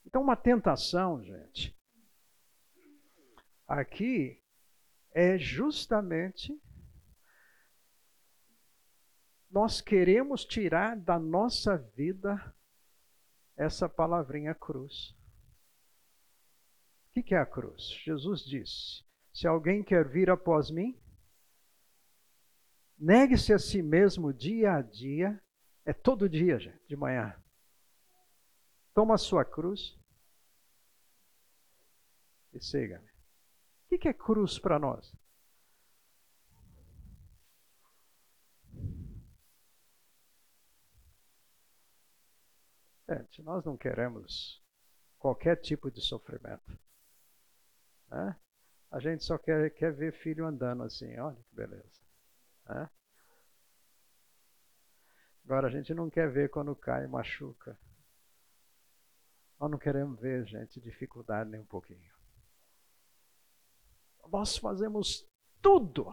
Speaker 1: Então, uma tentação, gente, aqui é justamente nós queremos tirar da nossa vida essa palavrinha cruz. O que é a cruz? Jesus disse: Se alguém quer vir após mim, Negue-se a si mesmo dia a dia. É todo dia, gente, de manhã. Toma a sua cruz e siga. O que é cruz para nós? Gente, nós não queremos qualquer tipo de sofrimento. Né? A gente só quer, quer ver filho andando assim, olha que beleza. Né? Agora, a gente não quer ver quando cai e machuca. Nós não queremos ver, gente, dificuldade nem um pouquinho. Nós fazemos tudo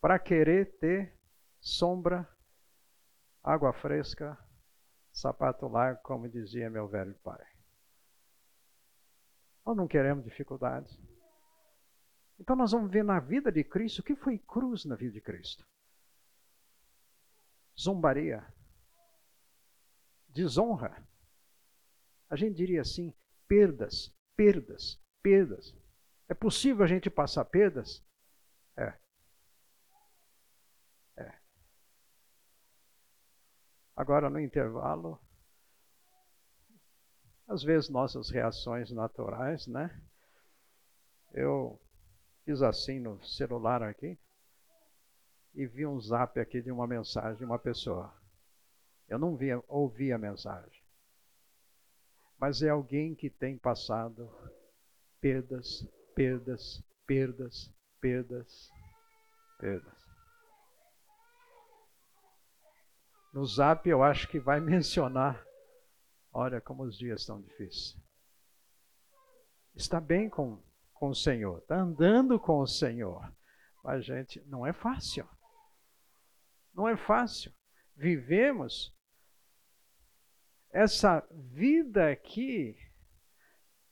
Speaker 1: para querer ter sombra, água fresca, sapato largo, como dizia meu velho pai. Nós não queremos dificuldades. Então nós vamos ver na vida de Cristo o que foi cruz na vida de Cristo. Zombaria, desonra. A gente diria assim: perdas, perdas, perdas. É possível a gente passar perdas? É. É. Agora, no intervalo, às vezes nossas reações naturais, né? Eu Fiz assim no celular aqui e vi um zap aqui de uma mensagem de uma pessoa. Eu não via, ouvi a mensagem. Mas é alguém que tem passado perdas perdas, perdas, perdas, perdas. No zap eu acho que vai mencionar. Olha como os dias estão difíceis. Está bem com, com o Senhor, está andando com o Senhor. Mas, gente, não é fácil. Não é fácil. Vivemos essa vida aqui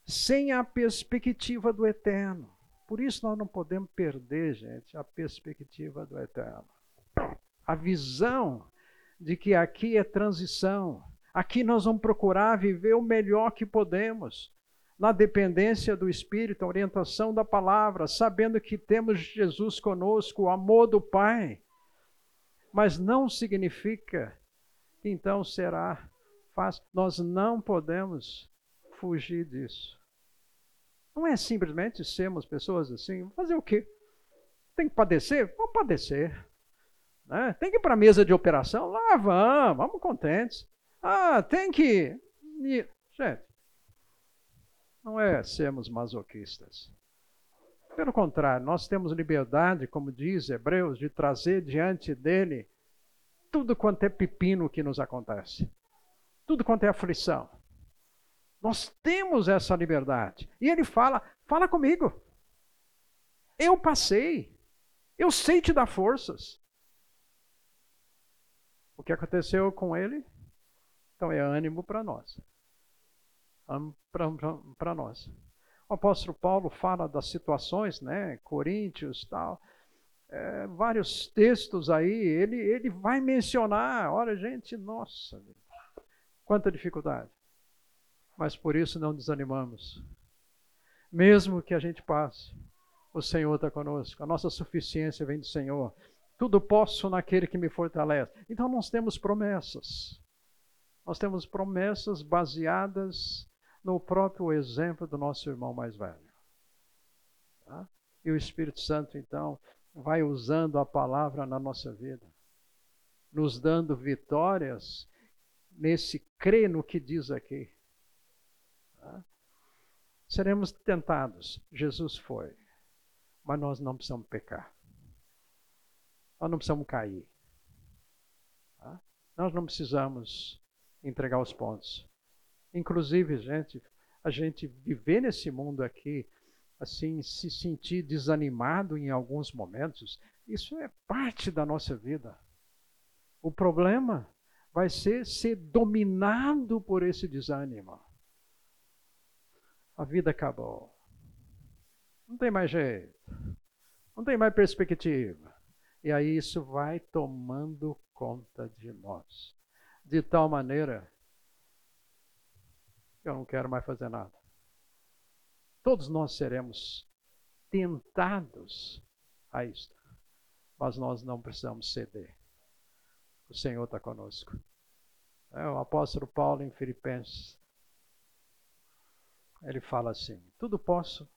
Speaker 1: sem a perspectiva do eterno. Por isso nós não podemos perder, gente, a perspectiva do eterno. A visão de que aqui é transição. Aqui nós vamos procurar viver o melhor que podemos, na dependência do Espírito, a orientação da palavra, sabendo que temos Jesus conosco, o amor do Pai. Mas não significa que então será fácil. Nós não podemos fugir disso. Não é simplesmente sermos pessoas assim, fazer o quê? Tem que padecer? Vamos padecer. Né? Tem que ir para a mesa de operação? Lá vamos, vamos contentes. Ah, tem que. Gente, não é sermos masoquistas. Pelo contrário, nós temos liberdade, como diz Hebreus, de trazer diante dele tudo quanto é pepino que nos acontece, tudo quanto é aflição. Nós temos essa liberdade. E ele fala: fala comigo. Eu passei. Eu sei te dar forças. O que aconteceu com ele? Então é ânimo para nós. Para nós. O apóstolo Paulo fala das situações, né? Coríntios tal. É, vários textos aí, ele, ele vai mencionar, olha gente, nossa, quanta dificuldade. Mas por isso não desanimamos. Mesmo que a gente passe, o Senhor está conosco, a nossa suficiência vem do Senhor. Tudo posso naquele que me fortalece. Então nós temos promessas. Nós temos promessas baseadas no próprio exemplo do nosso irmão mais velho. Tá? E o Espírito Santo, então, vai usando a palavra na nossa vida, nos dando vitórias nesse crer no que diz aqui. Seremos tentados. Jesus foi. Mas nós não precisamos pecar. Nós não precisamos cair. Tá? Nós não precisamos entregar os pontos. Inclusive, gente, a gente viver nesse mundo aqui, assim, se sentir desanimado em alguns momentos, isso é parte da nossa vida. O problema vai ser ser dominado por esse desânimo. A vida acabou. Não tem mais jeito. Não tem mais perspectiva. E aí isso vai tomando conta de nós. De tal maneira que eu não quero mais fazer nada. Todos nós seremos tentados a isto. Mas nós não precisamos ceder. O Senhor está conosco. É, o apóstolo Paulo em Filipenses, ele fala assim: tudo posso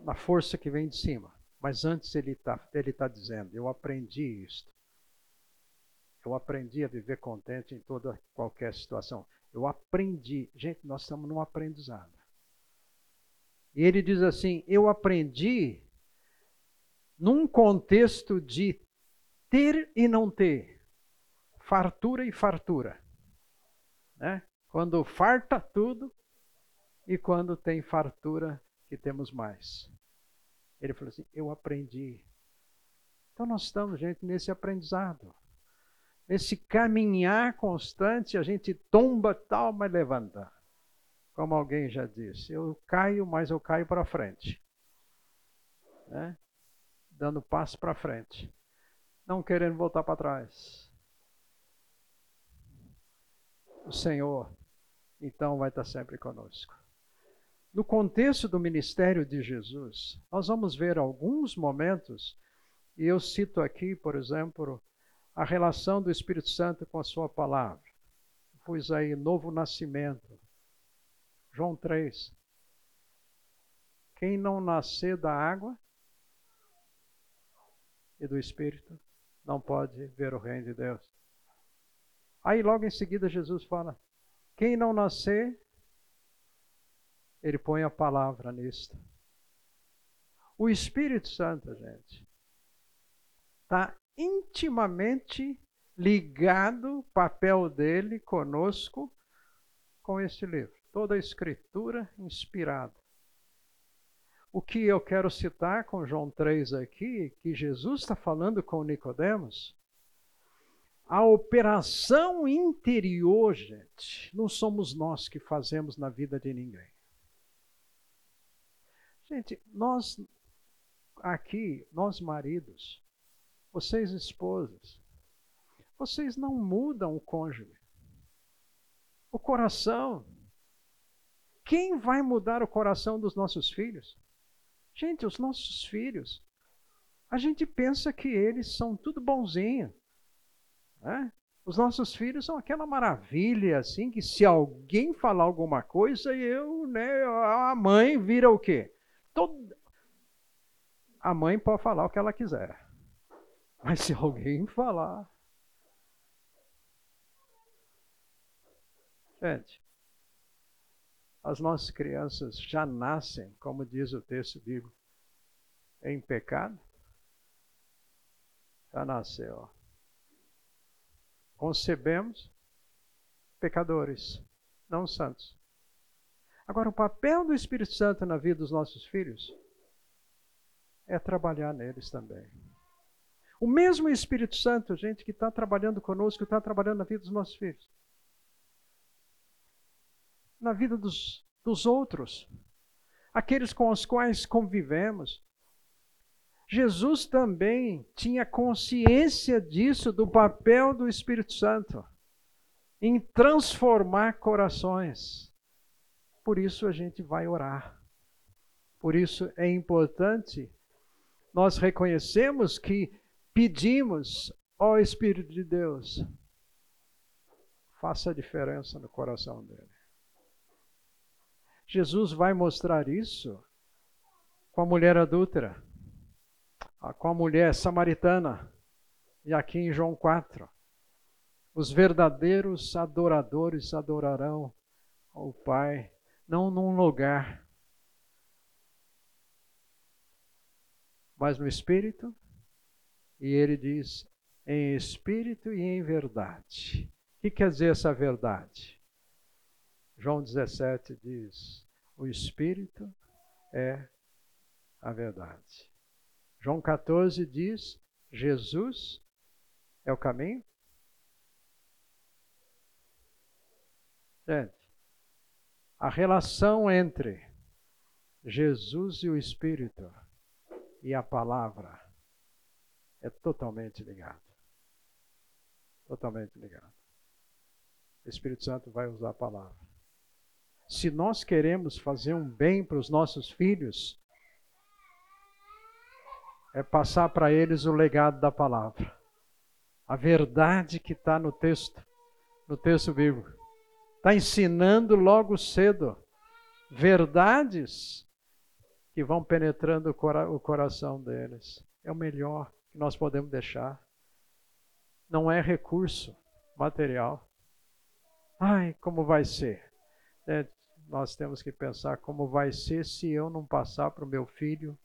Speaker 1: na força que vem de cima. Mas antes ele está ele tá dizendo: Eu aprendi isto. Eu aprendi a viver contente em toda qualquer situação. Eu aprendi. Gente, nós estamos num aprendizado. E ele diz assim: Eu aprendi num contexto de ter e não ter, fartura e fartura. Né? Quando farta tudo e quando tem fartura que temos mais. Ele falou assim: Eu aprendi. Então nós estamos, gente, nesse aprendizado. Nesse caminhar constante, a gente tomba tal, mas levanta. Como alguém já disse, eu caio, mas eu caio para frente. Né? Dando passo para frente. Não querendo voltar para trás. O Senhor, então, vai estar sempre conosco. No contexto do ministério de Jesus, nós vamos ver alguns momentos, e eu cito aqui, por exemplo, a relação do Espírito Santo com a sua palavra. Pois aí, novo nascimento. João 3. Quem não nascer da água e do Espírito não pode ver o reino de Deus. Aí logo em seguida Jesus fala: quem não nascer ele põe a palavra nisto. O Espírito Santo, gente, está intimamente ligado o papel dele conosco com este livro. Toda a escritura inspirada. O que eu quero citar com João 3 aqui, que Jesus está falando com Nicodemos, a operação interior, gente, não somos nós que fazemos na vida de ninguém. Gente, nós aqui, nós maridos, vocês esposas, vocês não mudam o cônjuge. O coração. Quem vai mudar o coração dos nossos filhos? Gente, os nossos filhos. A gente pensa que eles são tudo bonzinho. Né? Os nossos filhos são aquela maravilha, assim, que se alguém falar alguma coisa, eu, né, a mãe vira o quê? A mãe pode falar o que ela quiser. Mas se alguém falar, Gente, as nossas crianças já nascem, como diz o texto bíblico, em pecado. Já nasceu. Concebemos pecadores, não santos. Agora, o papel do Espírito Santo na vida dos nossos filhos é trabalhar neles também. O mesmo Espírito Santo, gente, que está trabalhando conosco, está trabalhando na vida dos nossos filhos na vida dos, dos outros, aqueles com os quais convivemos. Jesus também tinha consciência disso, do papel do Espírito Santo em transformar corações. Por isso a gente vai orar. Por isso é importante nós reconhecemos que pedimos ao Espírito de Deus, faça a diferença no coração dele. Jesus vai mostrar isso com a mulher adúltera, com a mulher samaritana, e aqui em João 4. Os verdadeiros adoradores adorarão ao Pai, não num lugar, mas no Espírito. E ele diz: em espírito e em verdade. O que quer dizer essa verdade? João 17 diz: o Espírito é a verdade. João 14 diz: Jesus é o caminho. Gente, a relação entre Jesus e o Espírito e a palavra é totalmente ligada. Totalmente ligada. O Espírito Santo vai usar a palavra se nós queremos fazer um bem para os nossos filhos, é passar para eles o legado da palavra. A verdade que está no texto, no texto bíblico. Está ensinando logo cedo verdades que vão penetrando o coração deles. É o melhor que nós podemos deixar. Não é recurso material. Ai, como vai ser? É, nós temos que pensar como vai ser se eu não passar para o meu filho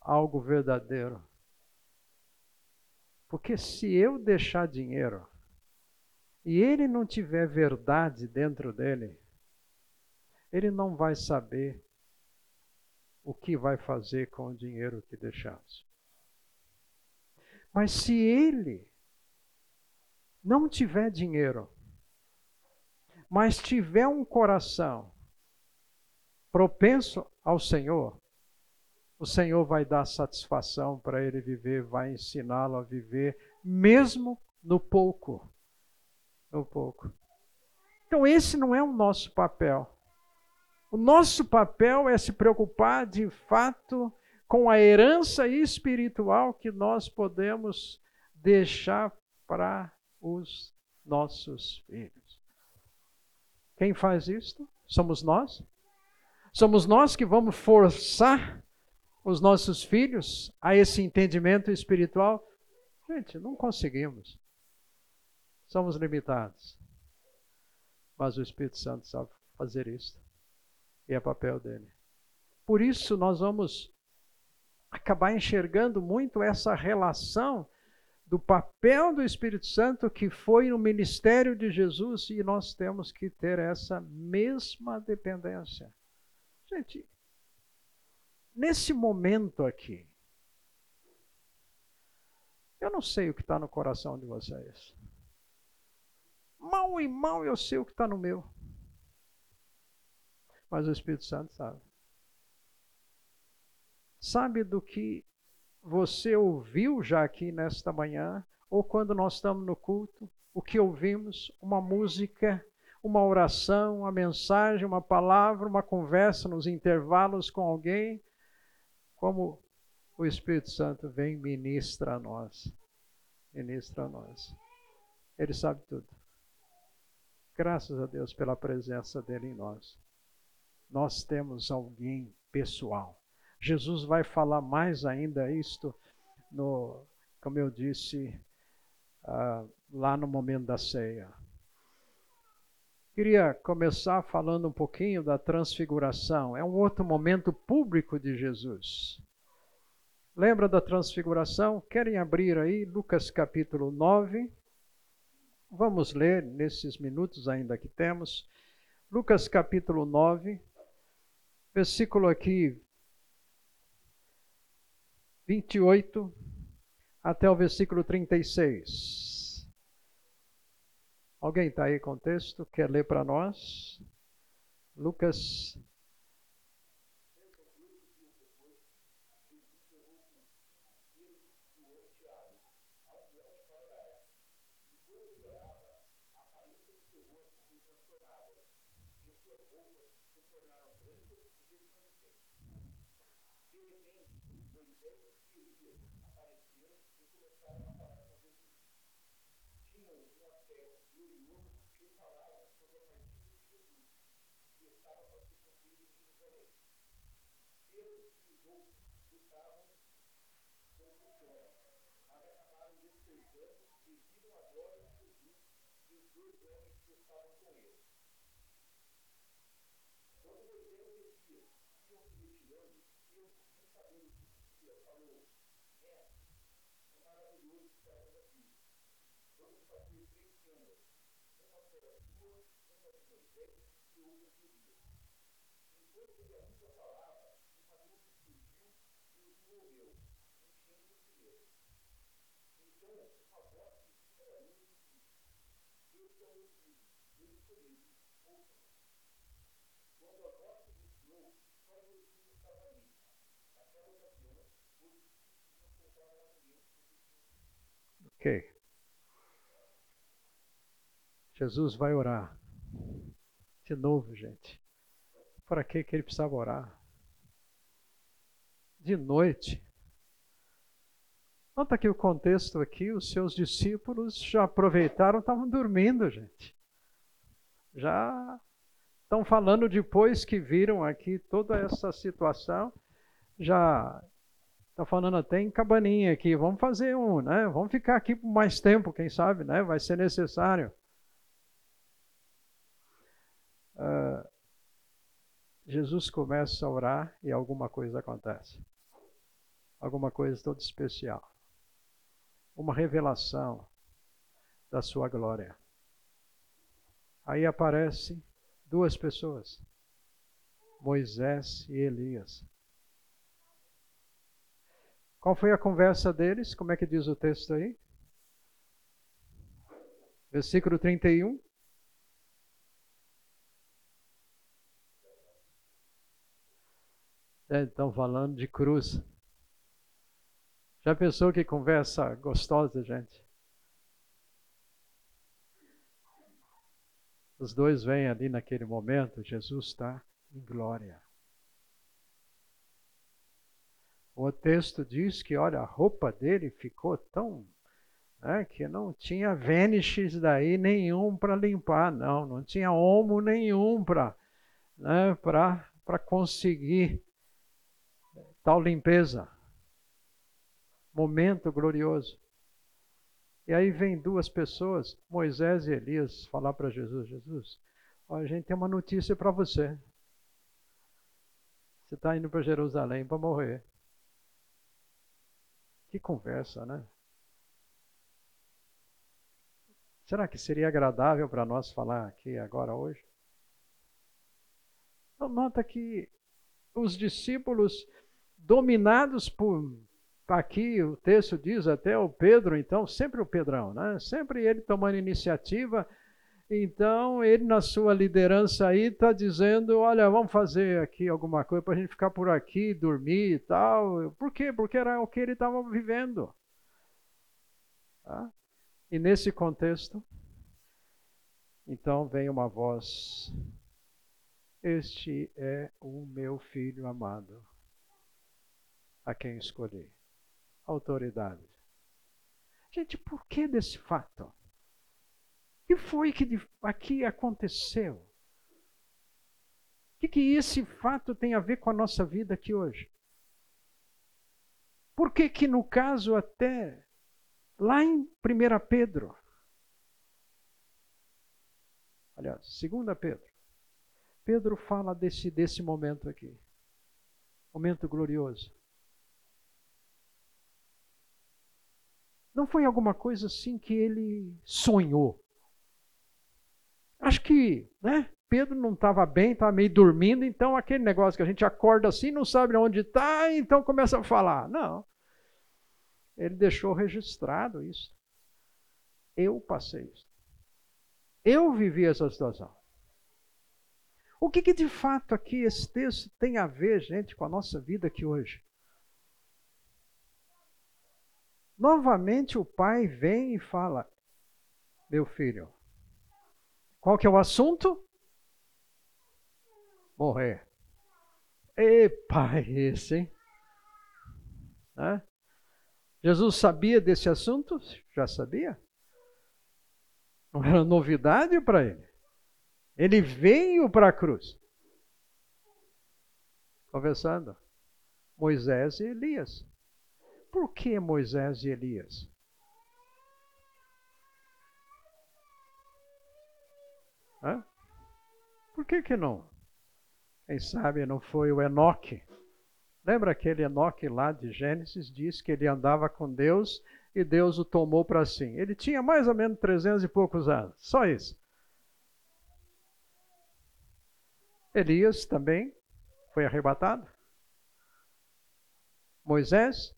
Speaker 1: algo verdadeiro. Porque se eu deixar dinheiro e ele não tiver verdade dentro dele, ele não vai saber o que vai fazer com o dinheiro que deixamos. Mas se ele não tiver dinheiro, mas tiver um coração propenso ao Senhor, o Senhor vai dar satisfação para ele viver, vai ensiná-lo a viver, mesmo no pouco. No pouco. Então, esse não é o nosso papel. O nosso papel é se preocupar de fato com a herança espiritual que nós podemos deixar para os nossos filhos. Quem faz isto? Somos nós. Somos nós que vamos forçar os nossos filhos a esse entendimento espiritual? Gente, não conseguimos. Somos limitados. Mas o Espírito Santo sabe fazer isso. E é papel dele. Por isso nós vamos acabar enxergando muito essa relação do papel do Espírito Santo que foi no ministério de Jesus e nós temos que ter essa mesma dependência. Gente, nesse momento aqui, eu não sei o que está no coração de vocês. Mal e mal eu sei o que está no meu. Mas o Espírito Santo sabe. Sabe do que você ouviu já aqui nesta manhã, ou quando nós estamos no culto, o que ouvimos, uma música, uma oração, uma mensagem, uma palavra, uma conversa nos intervalos com alguém, como o Espírito Santo vem ministra a nós. Ministra a nós. Ele sabe tudo. Graças a Deus pela presença dele em nós. Nós temos alguém pessoal. Jesus vai falar mais ainda isto no, como eu disse, uh, lá no momento da ceia. Queria começar falando um pouquinho da transfiguração. É um outro momento público de Jesus. Lembra da transfiguração? Querem abrir aí Lucas capítulo 9? Vamos ler nesses minutos ainda que temos. Lucas capítulo 9, versículo aqui 28 até o versículo 36. Alguém está aí com o texto? Quer ler para nós? Lucas Os discutaram com ele. Quando desceram os dias, iam se retirando, eu sem saber o que dizia, falou, é, é maravilhoso estar aqui. Vamos fazer três câmaras, uma pela sua, uma de Moisés e outra de Elias. Enquanto ele ainda falava, uma que surgiu e os envolveu, enchendo o silêncio. Então, Ok. Jesus vai orar. De novo, gente. Para que, que ele precisava orar? De noite. Nota que o contexto aqui, os seus discípulos já aproveitaram, estavam dormindo, gente. Já estão falando depois que viram aqui toda essa situação, já Está falando até em cabaninha aqui. Vamos fazer um, né? Vamos ficar aqui por mais tempo, quem sabe, né? Vai ser necessário. Uh, Jesus começa a orar e alguma coisa acontece. Alguma coisa toda especial. Uma revelação da sua glória. Aí aparecem duas pessoas, Moisés e Elias. Qual foi a conversa deles? Como é que diz o texto aí? Versículo 31. É, estão falando de cruz. Já pensou que conversa gostosa, gente? Os dois vêm ali naquele momento, Jesus está em glória. O texto diz que, olha, a roupa dele ficou tão. Né, que não tinha vêniches daí nenhum para limpar, não. Não tinha homo nenhum para né, conseguir tal limpeza. Momento glorioso. E aí vem duas pessoas, Moisés e Elias, falar para Jesus: Jesus, a gente tem uma notícia para você. Você está indo para Jerusalém para morrer. Que conversa, né? Será que seria agradável para nós falar aqui agora hoje? Então, nota que os discípulos, dominados por. Aqui o texto diz até o Pedro, então, sempre o Pedrão, né? Sempre ele tomando iniciativa. Então, ele, na sua liderança aí, está dizendo: olha, vamos fazer aqui alguma coisa para a gente ficar por aqui, dormir e tal. Por quê? Porque era o que ele estava vivendo. Tá? E nesse contexto, então vem uma voz este é o meu filho amado, a quem escolhi. Autoridade. Gente, por que desse fato? O que foi que aqui aconteceu? O que, que esse fato tem a ver com a nossa vida aqui hoje? Por que que no caso até lá em 1 Pedro, aliás, 2 Pedro, Pedro fala desse, desse momento aqui. Momento glorioso. Não foi alguma coisa assim que ele sonhou. Acho que, né? Pedro não estava bem, estava meio dormindo, então aquele negócio que a gente acorda assim, não sabe onde está, então começa a falar. Não. Ele deixou registrado isso. Eu passei isso. Eu vivi essa situação. O que, que de fato aqui esse texto tem a ver, gente, com a nossa vida aqui hoje? Novamente o pai vem e fala: Meu filho, qual que é o assunto? Morrer. Ei, pai, esse, hein? Hã? Jesus sabia desse assunto? Já sabia? Não era novidade para ele. Ele veio para a cruz. Conversando. Moisés e Elias. Por que Moisés e Elias? Hã? Por que que não? Quem sabe não foi o Enoque? Lembra aquele Enoque lá de Gênesis? Diz que ele andava com Deus e Deus o tomou para si. Ele tinha mais ou menos trezentos e poucos anos. Só isso. Elias também foi arrebatado. Moisés,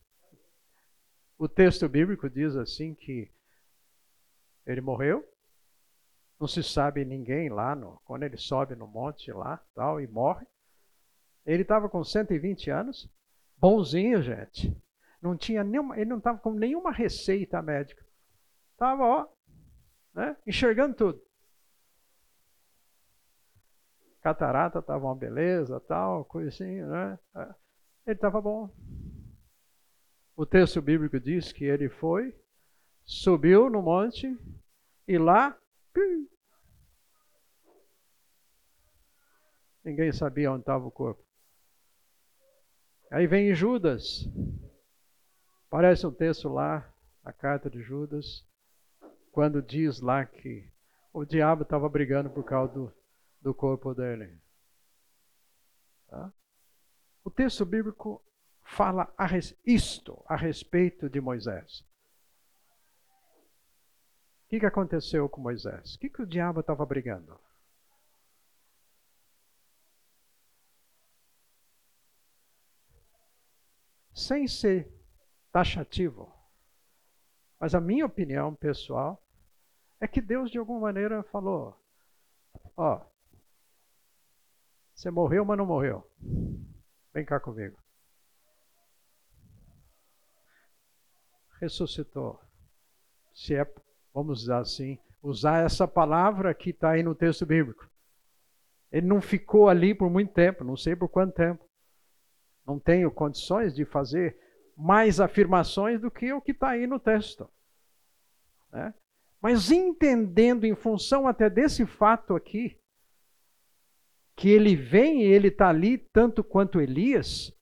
Speaker 1: o texto bíblico diz assim que ele morreu. Não se sabe ninguém lá no, quando ele sobe no monte lá, tal e morre. Ele estava com 120 anos, bonzinho, gente. Não tinha nenhuma, ele não estava com nenhuma receita médica. Estava, ó, né, enxergando tudo catarata estava uma beleza, tal, assim, né? Ele estava bom. O texto bíblico diz que ele foi, subiu no monte e lá ninguém sabia onde estava o corpo. Aí vem Judas. Parece um texto lá, a carta de Judas, quando diz lá que o diabo estava brigando por causa do, do corpo dele. Tá? O texto bíblico fala a res, isto a respeito de Moisés. O que, que aconteceu com Moisés? O que, que o diabo estava brigando? Sem ser taxativo, mas a minha opinião pessoal é que Deus de alguma maneira falou: ó, você morreu, mas não morreu. Vem cá comigo. Ressuscitou. Se é, vamos usar assim, usar essa palavra que está aí no texto bíblico. Ele não ficou ali por muito tempo, não sei por quanto tempo. Não tenho condições de fazer mais afirmações do que o que está aí no texto. Né? Mas entendendo em função até desse fato aqui, que ele vem e ele está ali tanto quanto Elias.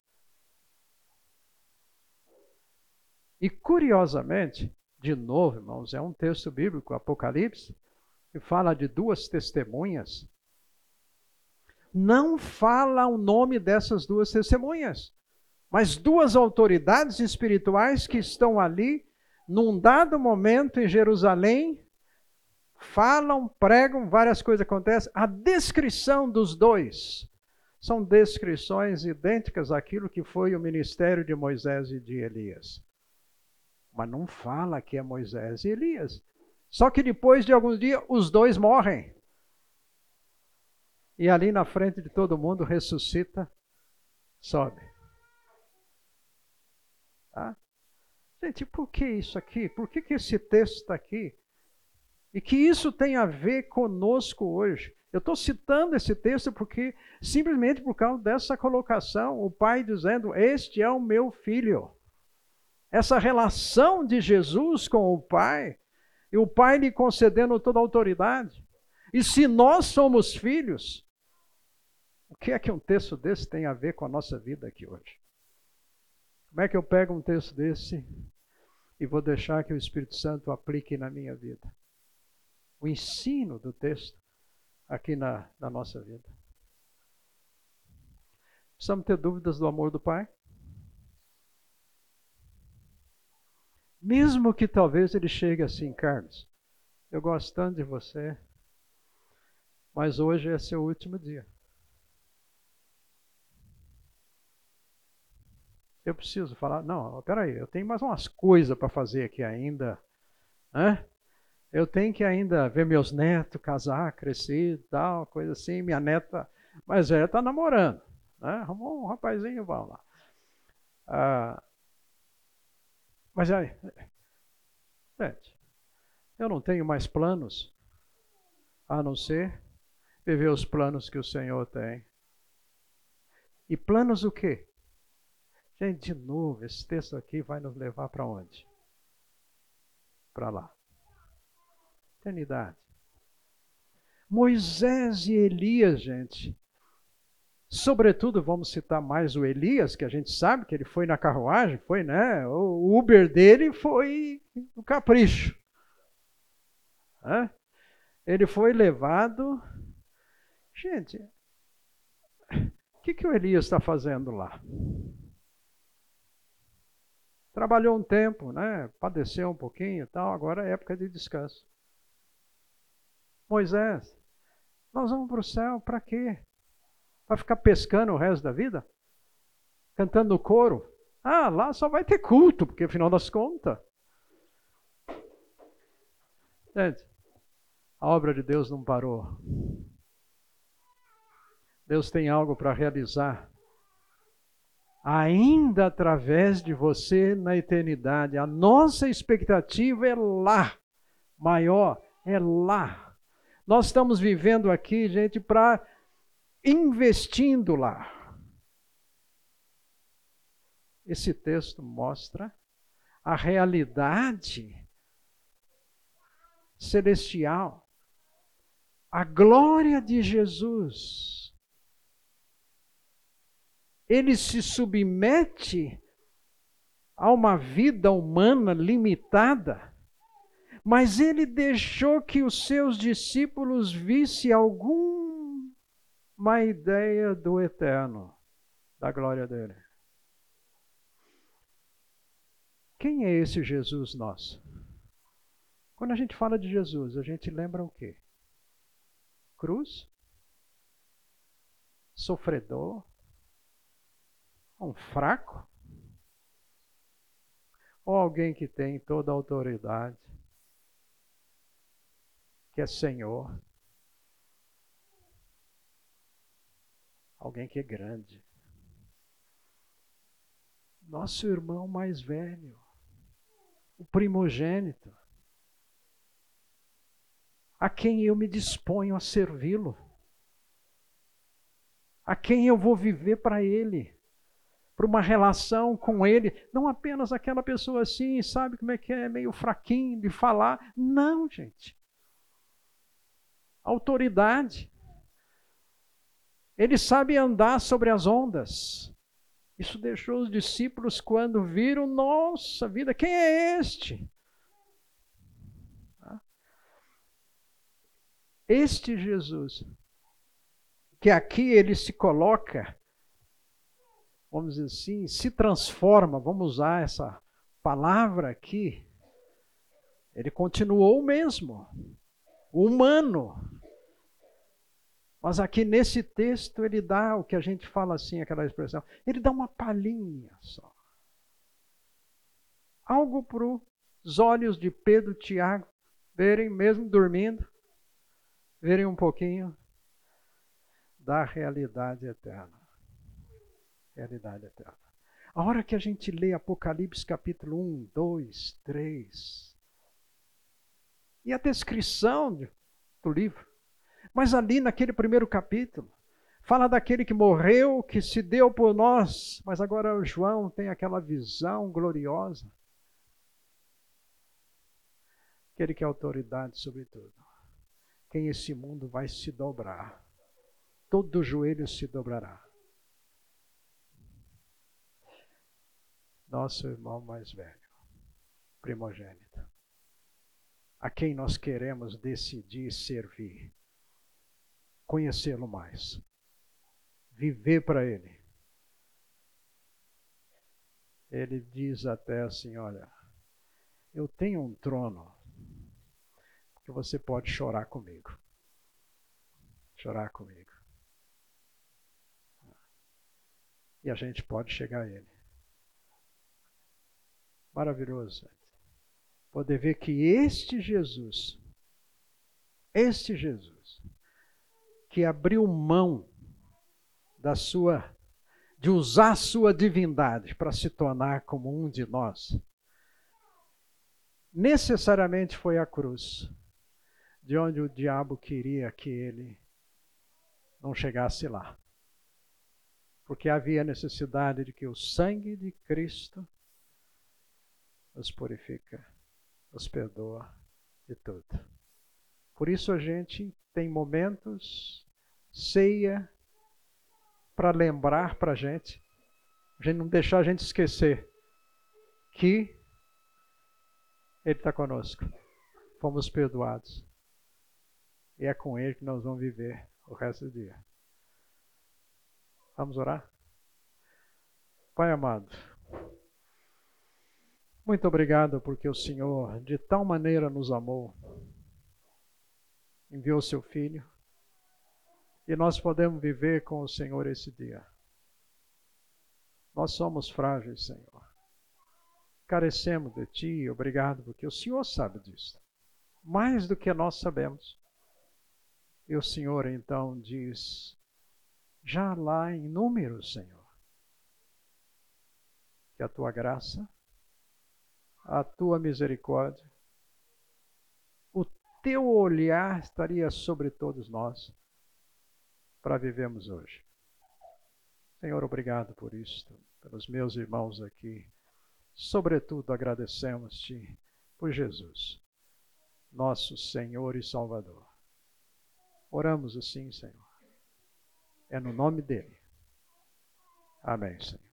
Speaker 1: E curiosamente, de novo, irmãos, é um texto bíblico, Apocalipse, que fala de duas testemunhas. Não fala o nome dessas duas testemunhas. mas duas autoridades espirituais que estão ali, num dado momento em Jerusalém, falam, pregam, várias coisas acontecem. A descrição dos dois são descrições idênticas àquilo que foi o ministério de Moisés e de Elias. Mas não fala que é Moisés e Elias. Só que depois de alguns dias, os dois morrem. E ali na frente de todo mundo ressuscita, sobe. Tá? Gente, por que isso aqui? Por que, que esse texto está aqui? E que isso tem a ver conosco hoje. Eu estou citando esse texto porque, simplesmente por causa dessa colocação, o pai dizendo: Este é o meu filho. Essa relação de Jesus com o pai, e o pai lhe concedendo toda a autoridade. E se nós somos filhos, o que é que um texto desse tem a ver com a nossa vida aqui hoje? Como é que eu pego um texto desse e vou deixar que o Espírito Santo aplique na minha vida? o ensino do texto aqui na, na nossa vida. Precisamos ter dúvidas do amor do Pai? Mesmo que talvez ele chegue assim, Carlos, eu gosto tanto de você, mas hoje é seu último dia. Eu preciso falar, não, peraí, eu tenho mais umas coisas para fazer aqui ainda. Hã? Eu tenho que ainda ver meus netos casar, crescer tal, coisa assim. Minha neta mais velha está namorando. Né? Arrumou um rapazinho, vamos lá. Ah, mas aí, gente, eu não tenho mais planos a não ser viver os planos que o Senhor tem. E planos o quê? Gente, de novo, esse texto aqui vai nos levar para onde? Para lá eternidade. Moisés e Elias, gente. Sobretudo, vamos citar mais o Elias, que a gente sabe que ele foi na carruagem, foi, né? O Uber dele foi o capricho. Ele foi levado. Gente, o que, que o Elias está fazendo lá? Trabalhou um tempo, né? Padeceu um pouquinho e tal, agora é época de descanso. Moisés, nós vamos para o céu para quê? Para ficar pescando o resto da vida? Cantando coro? Ah, lá só vai ter culto, porque afinal das contas. Gente, a obra de Deus não parou. Deus tem algo para realizar. Ainda através de você na eternidade. A nossa expectativa é lá. Maior é lá. Nós estamos vivendo aqui, gente, para investindo lá. Esse texto mostra a realidade celestial, a glória de Jesus. Ele se submete a uma vida humana limitada mas ele deixou que os seus discípulos vissem alguma ideia do eterno, da glória dele. Quem é esse Jesus nosso? Quando a gente fala de Jesus, a gente lembra o quê? Cruz? Sofredor? Um fraco? Ou alguém que tem toda a autoridade? que é Senhor. Alguém que é grande. Nosso irmão mais velho, o primogênito, a quem eu me disponho a servi-lo, a quem eu vou viver para ele, para uma relação com ele, não apenas aquela pessoa assim, sabe como é que é, meio fraquinho de falar. Não, gente autoridade. Ele sabe andar sobre as ondas. Isso deixou os discípulos quando viram, nossa vida, quem é este? Este Jesus, que aqui ele se coloca vamos dizer assim, se transforma, vamos usar essa palavra aqui, ele continuou o mesmo, humano. Mas aqui nesse texto ele dá o que a gente fala assim, aquela expressão, ele dá uma palhinha só. Algo para os olhos de Pedro e Tiago verem, mesmo dormindo, verem um pouquinho da realidade eterna. Realidade eterna. A hora que a gente lê Apocalipse capítulo 1, 2, 3, e a descrição do livro, mas ali naquele primeiro capítulo, fala daquele que morreu, que se deu por nós, mas agora João tem aquela visão gloriosa. Aquele que é autoridade sobre tudo. Quem esse mundo vai se dobrar. Todo joelho se dobrará. Nosso irmão mais velho, primogênito, a quem nós queremos decidir servir conhecê-lo mais, viver para Ele. Ele diz até assim: Olha, eu tenho um trono que você pode chorar comigo. Chorar comigo. E a gente pode chegar a Ele. Maravilhoso. Poder ver que este Jesus, este Jesus, que abriu mão da sua de usar sua divindade para se tornar como um de nós, necessariamente foi a cruz, de onde o diabo queria que ele não chegasse lá. Porque havia necessidade de que o sangue de Cristo nos purifica, nos perdoa de tudo. Por isso a gente tem momentos, ceia, para lembrar para a gente, a gente não deixar a gente esquecer que Ele está conosco. Fomos perdoados. E é com Ele que nós vamos viver o resto do dia. Vamos orar? Pai amado, muito obrigado porque o Senhor de tal maneira nos amou enviou seu Filho, e nós podemos viver com o Senhor esse dia. Nós somos frágeis, Senhor. Carecemos de Ti, obrigado, porque o Senhor sabe disso. Mais do que nós sabemos. E o Senhor então diz, já lá em números, Senhor, que a Tua graça, a Tua misericórdia, teu olhar estaria sobre todos nós para vivermos hoje. Senhor, obrigado por isto, pelos meus irmãos aqui. Sobretudo agradecemos-te por Jesus, nosso Senhor e Salvador. Oramos assim, Senhor. É no nome dele. Amém, Senhor.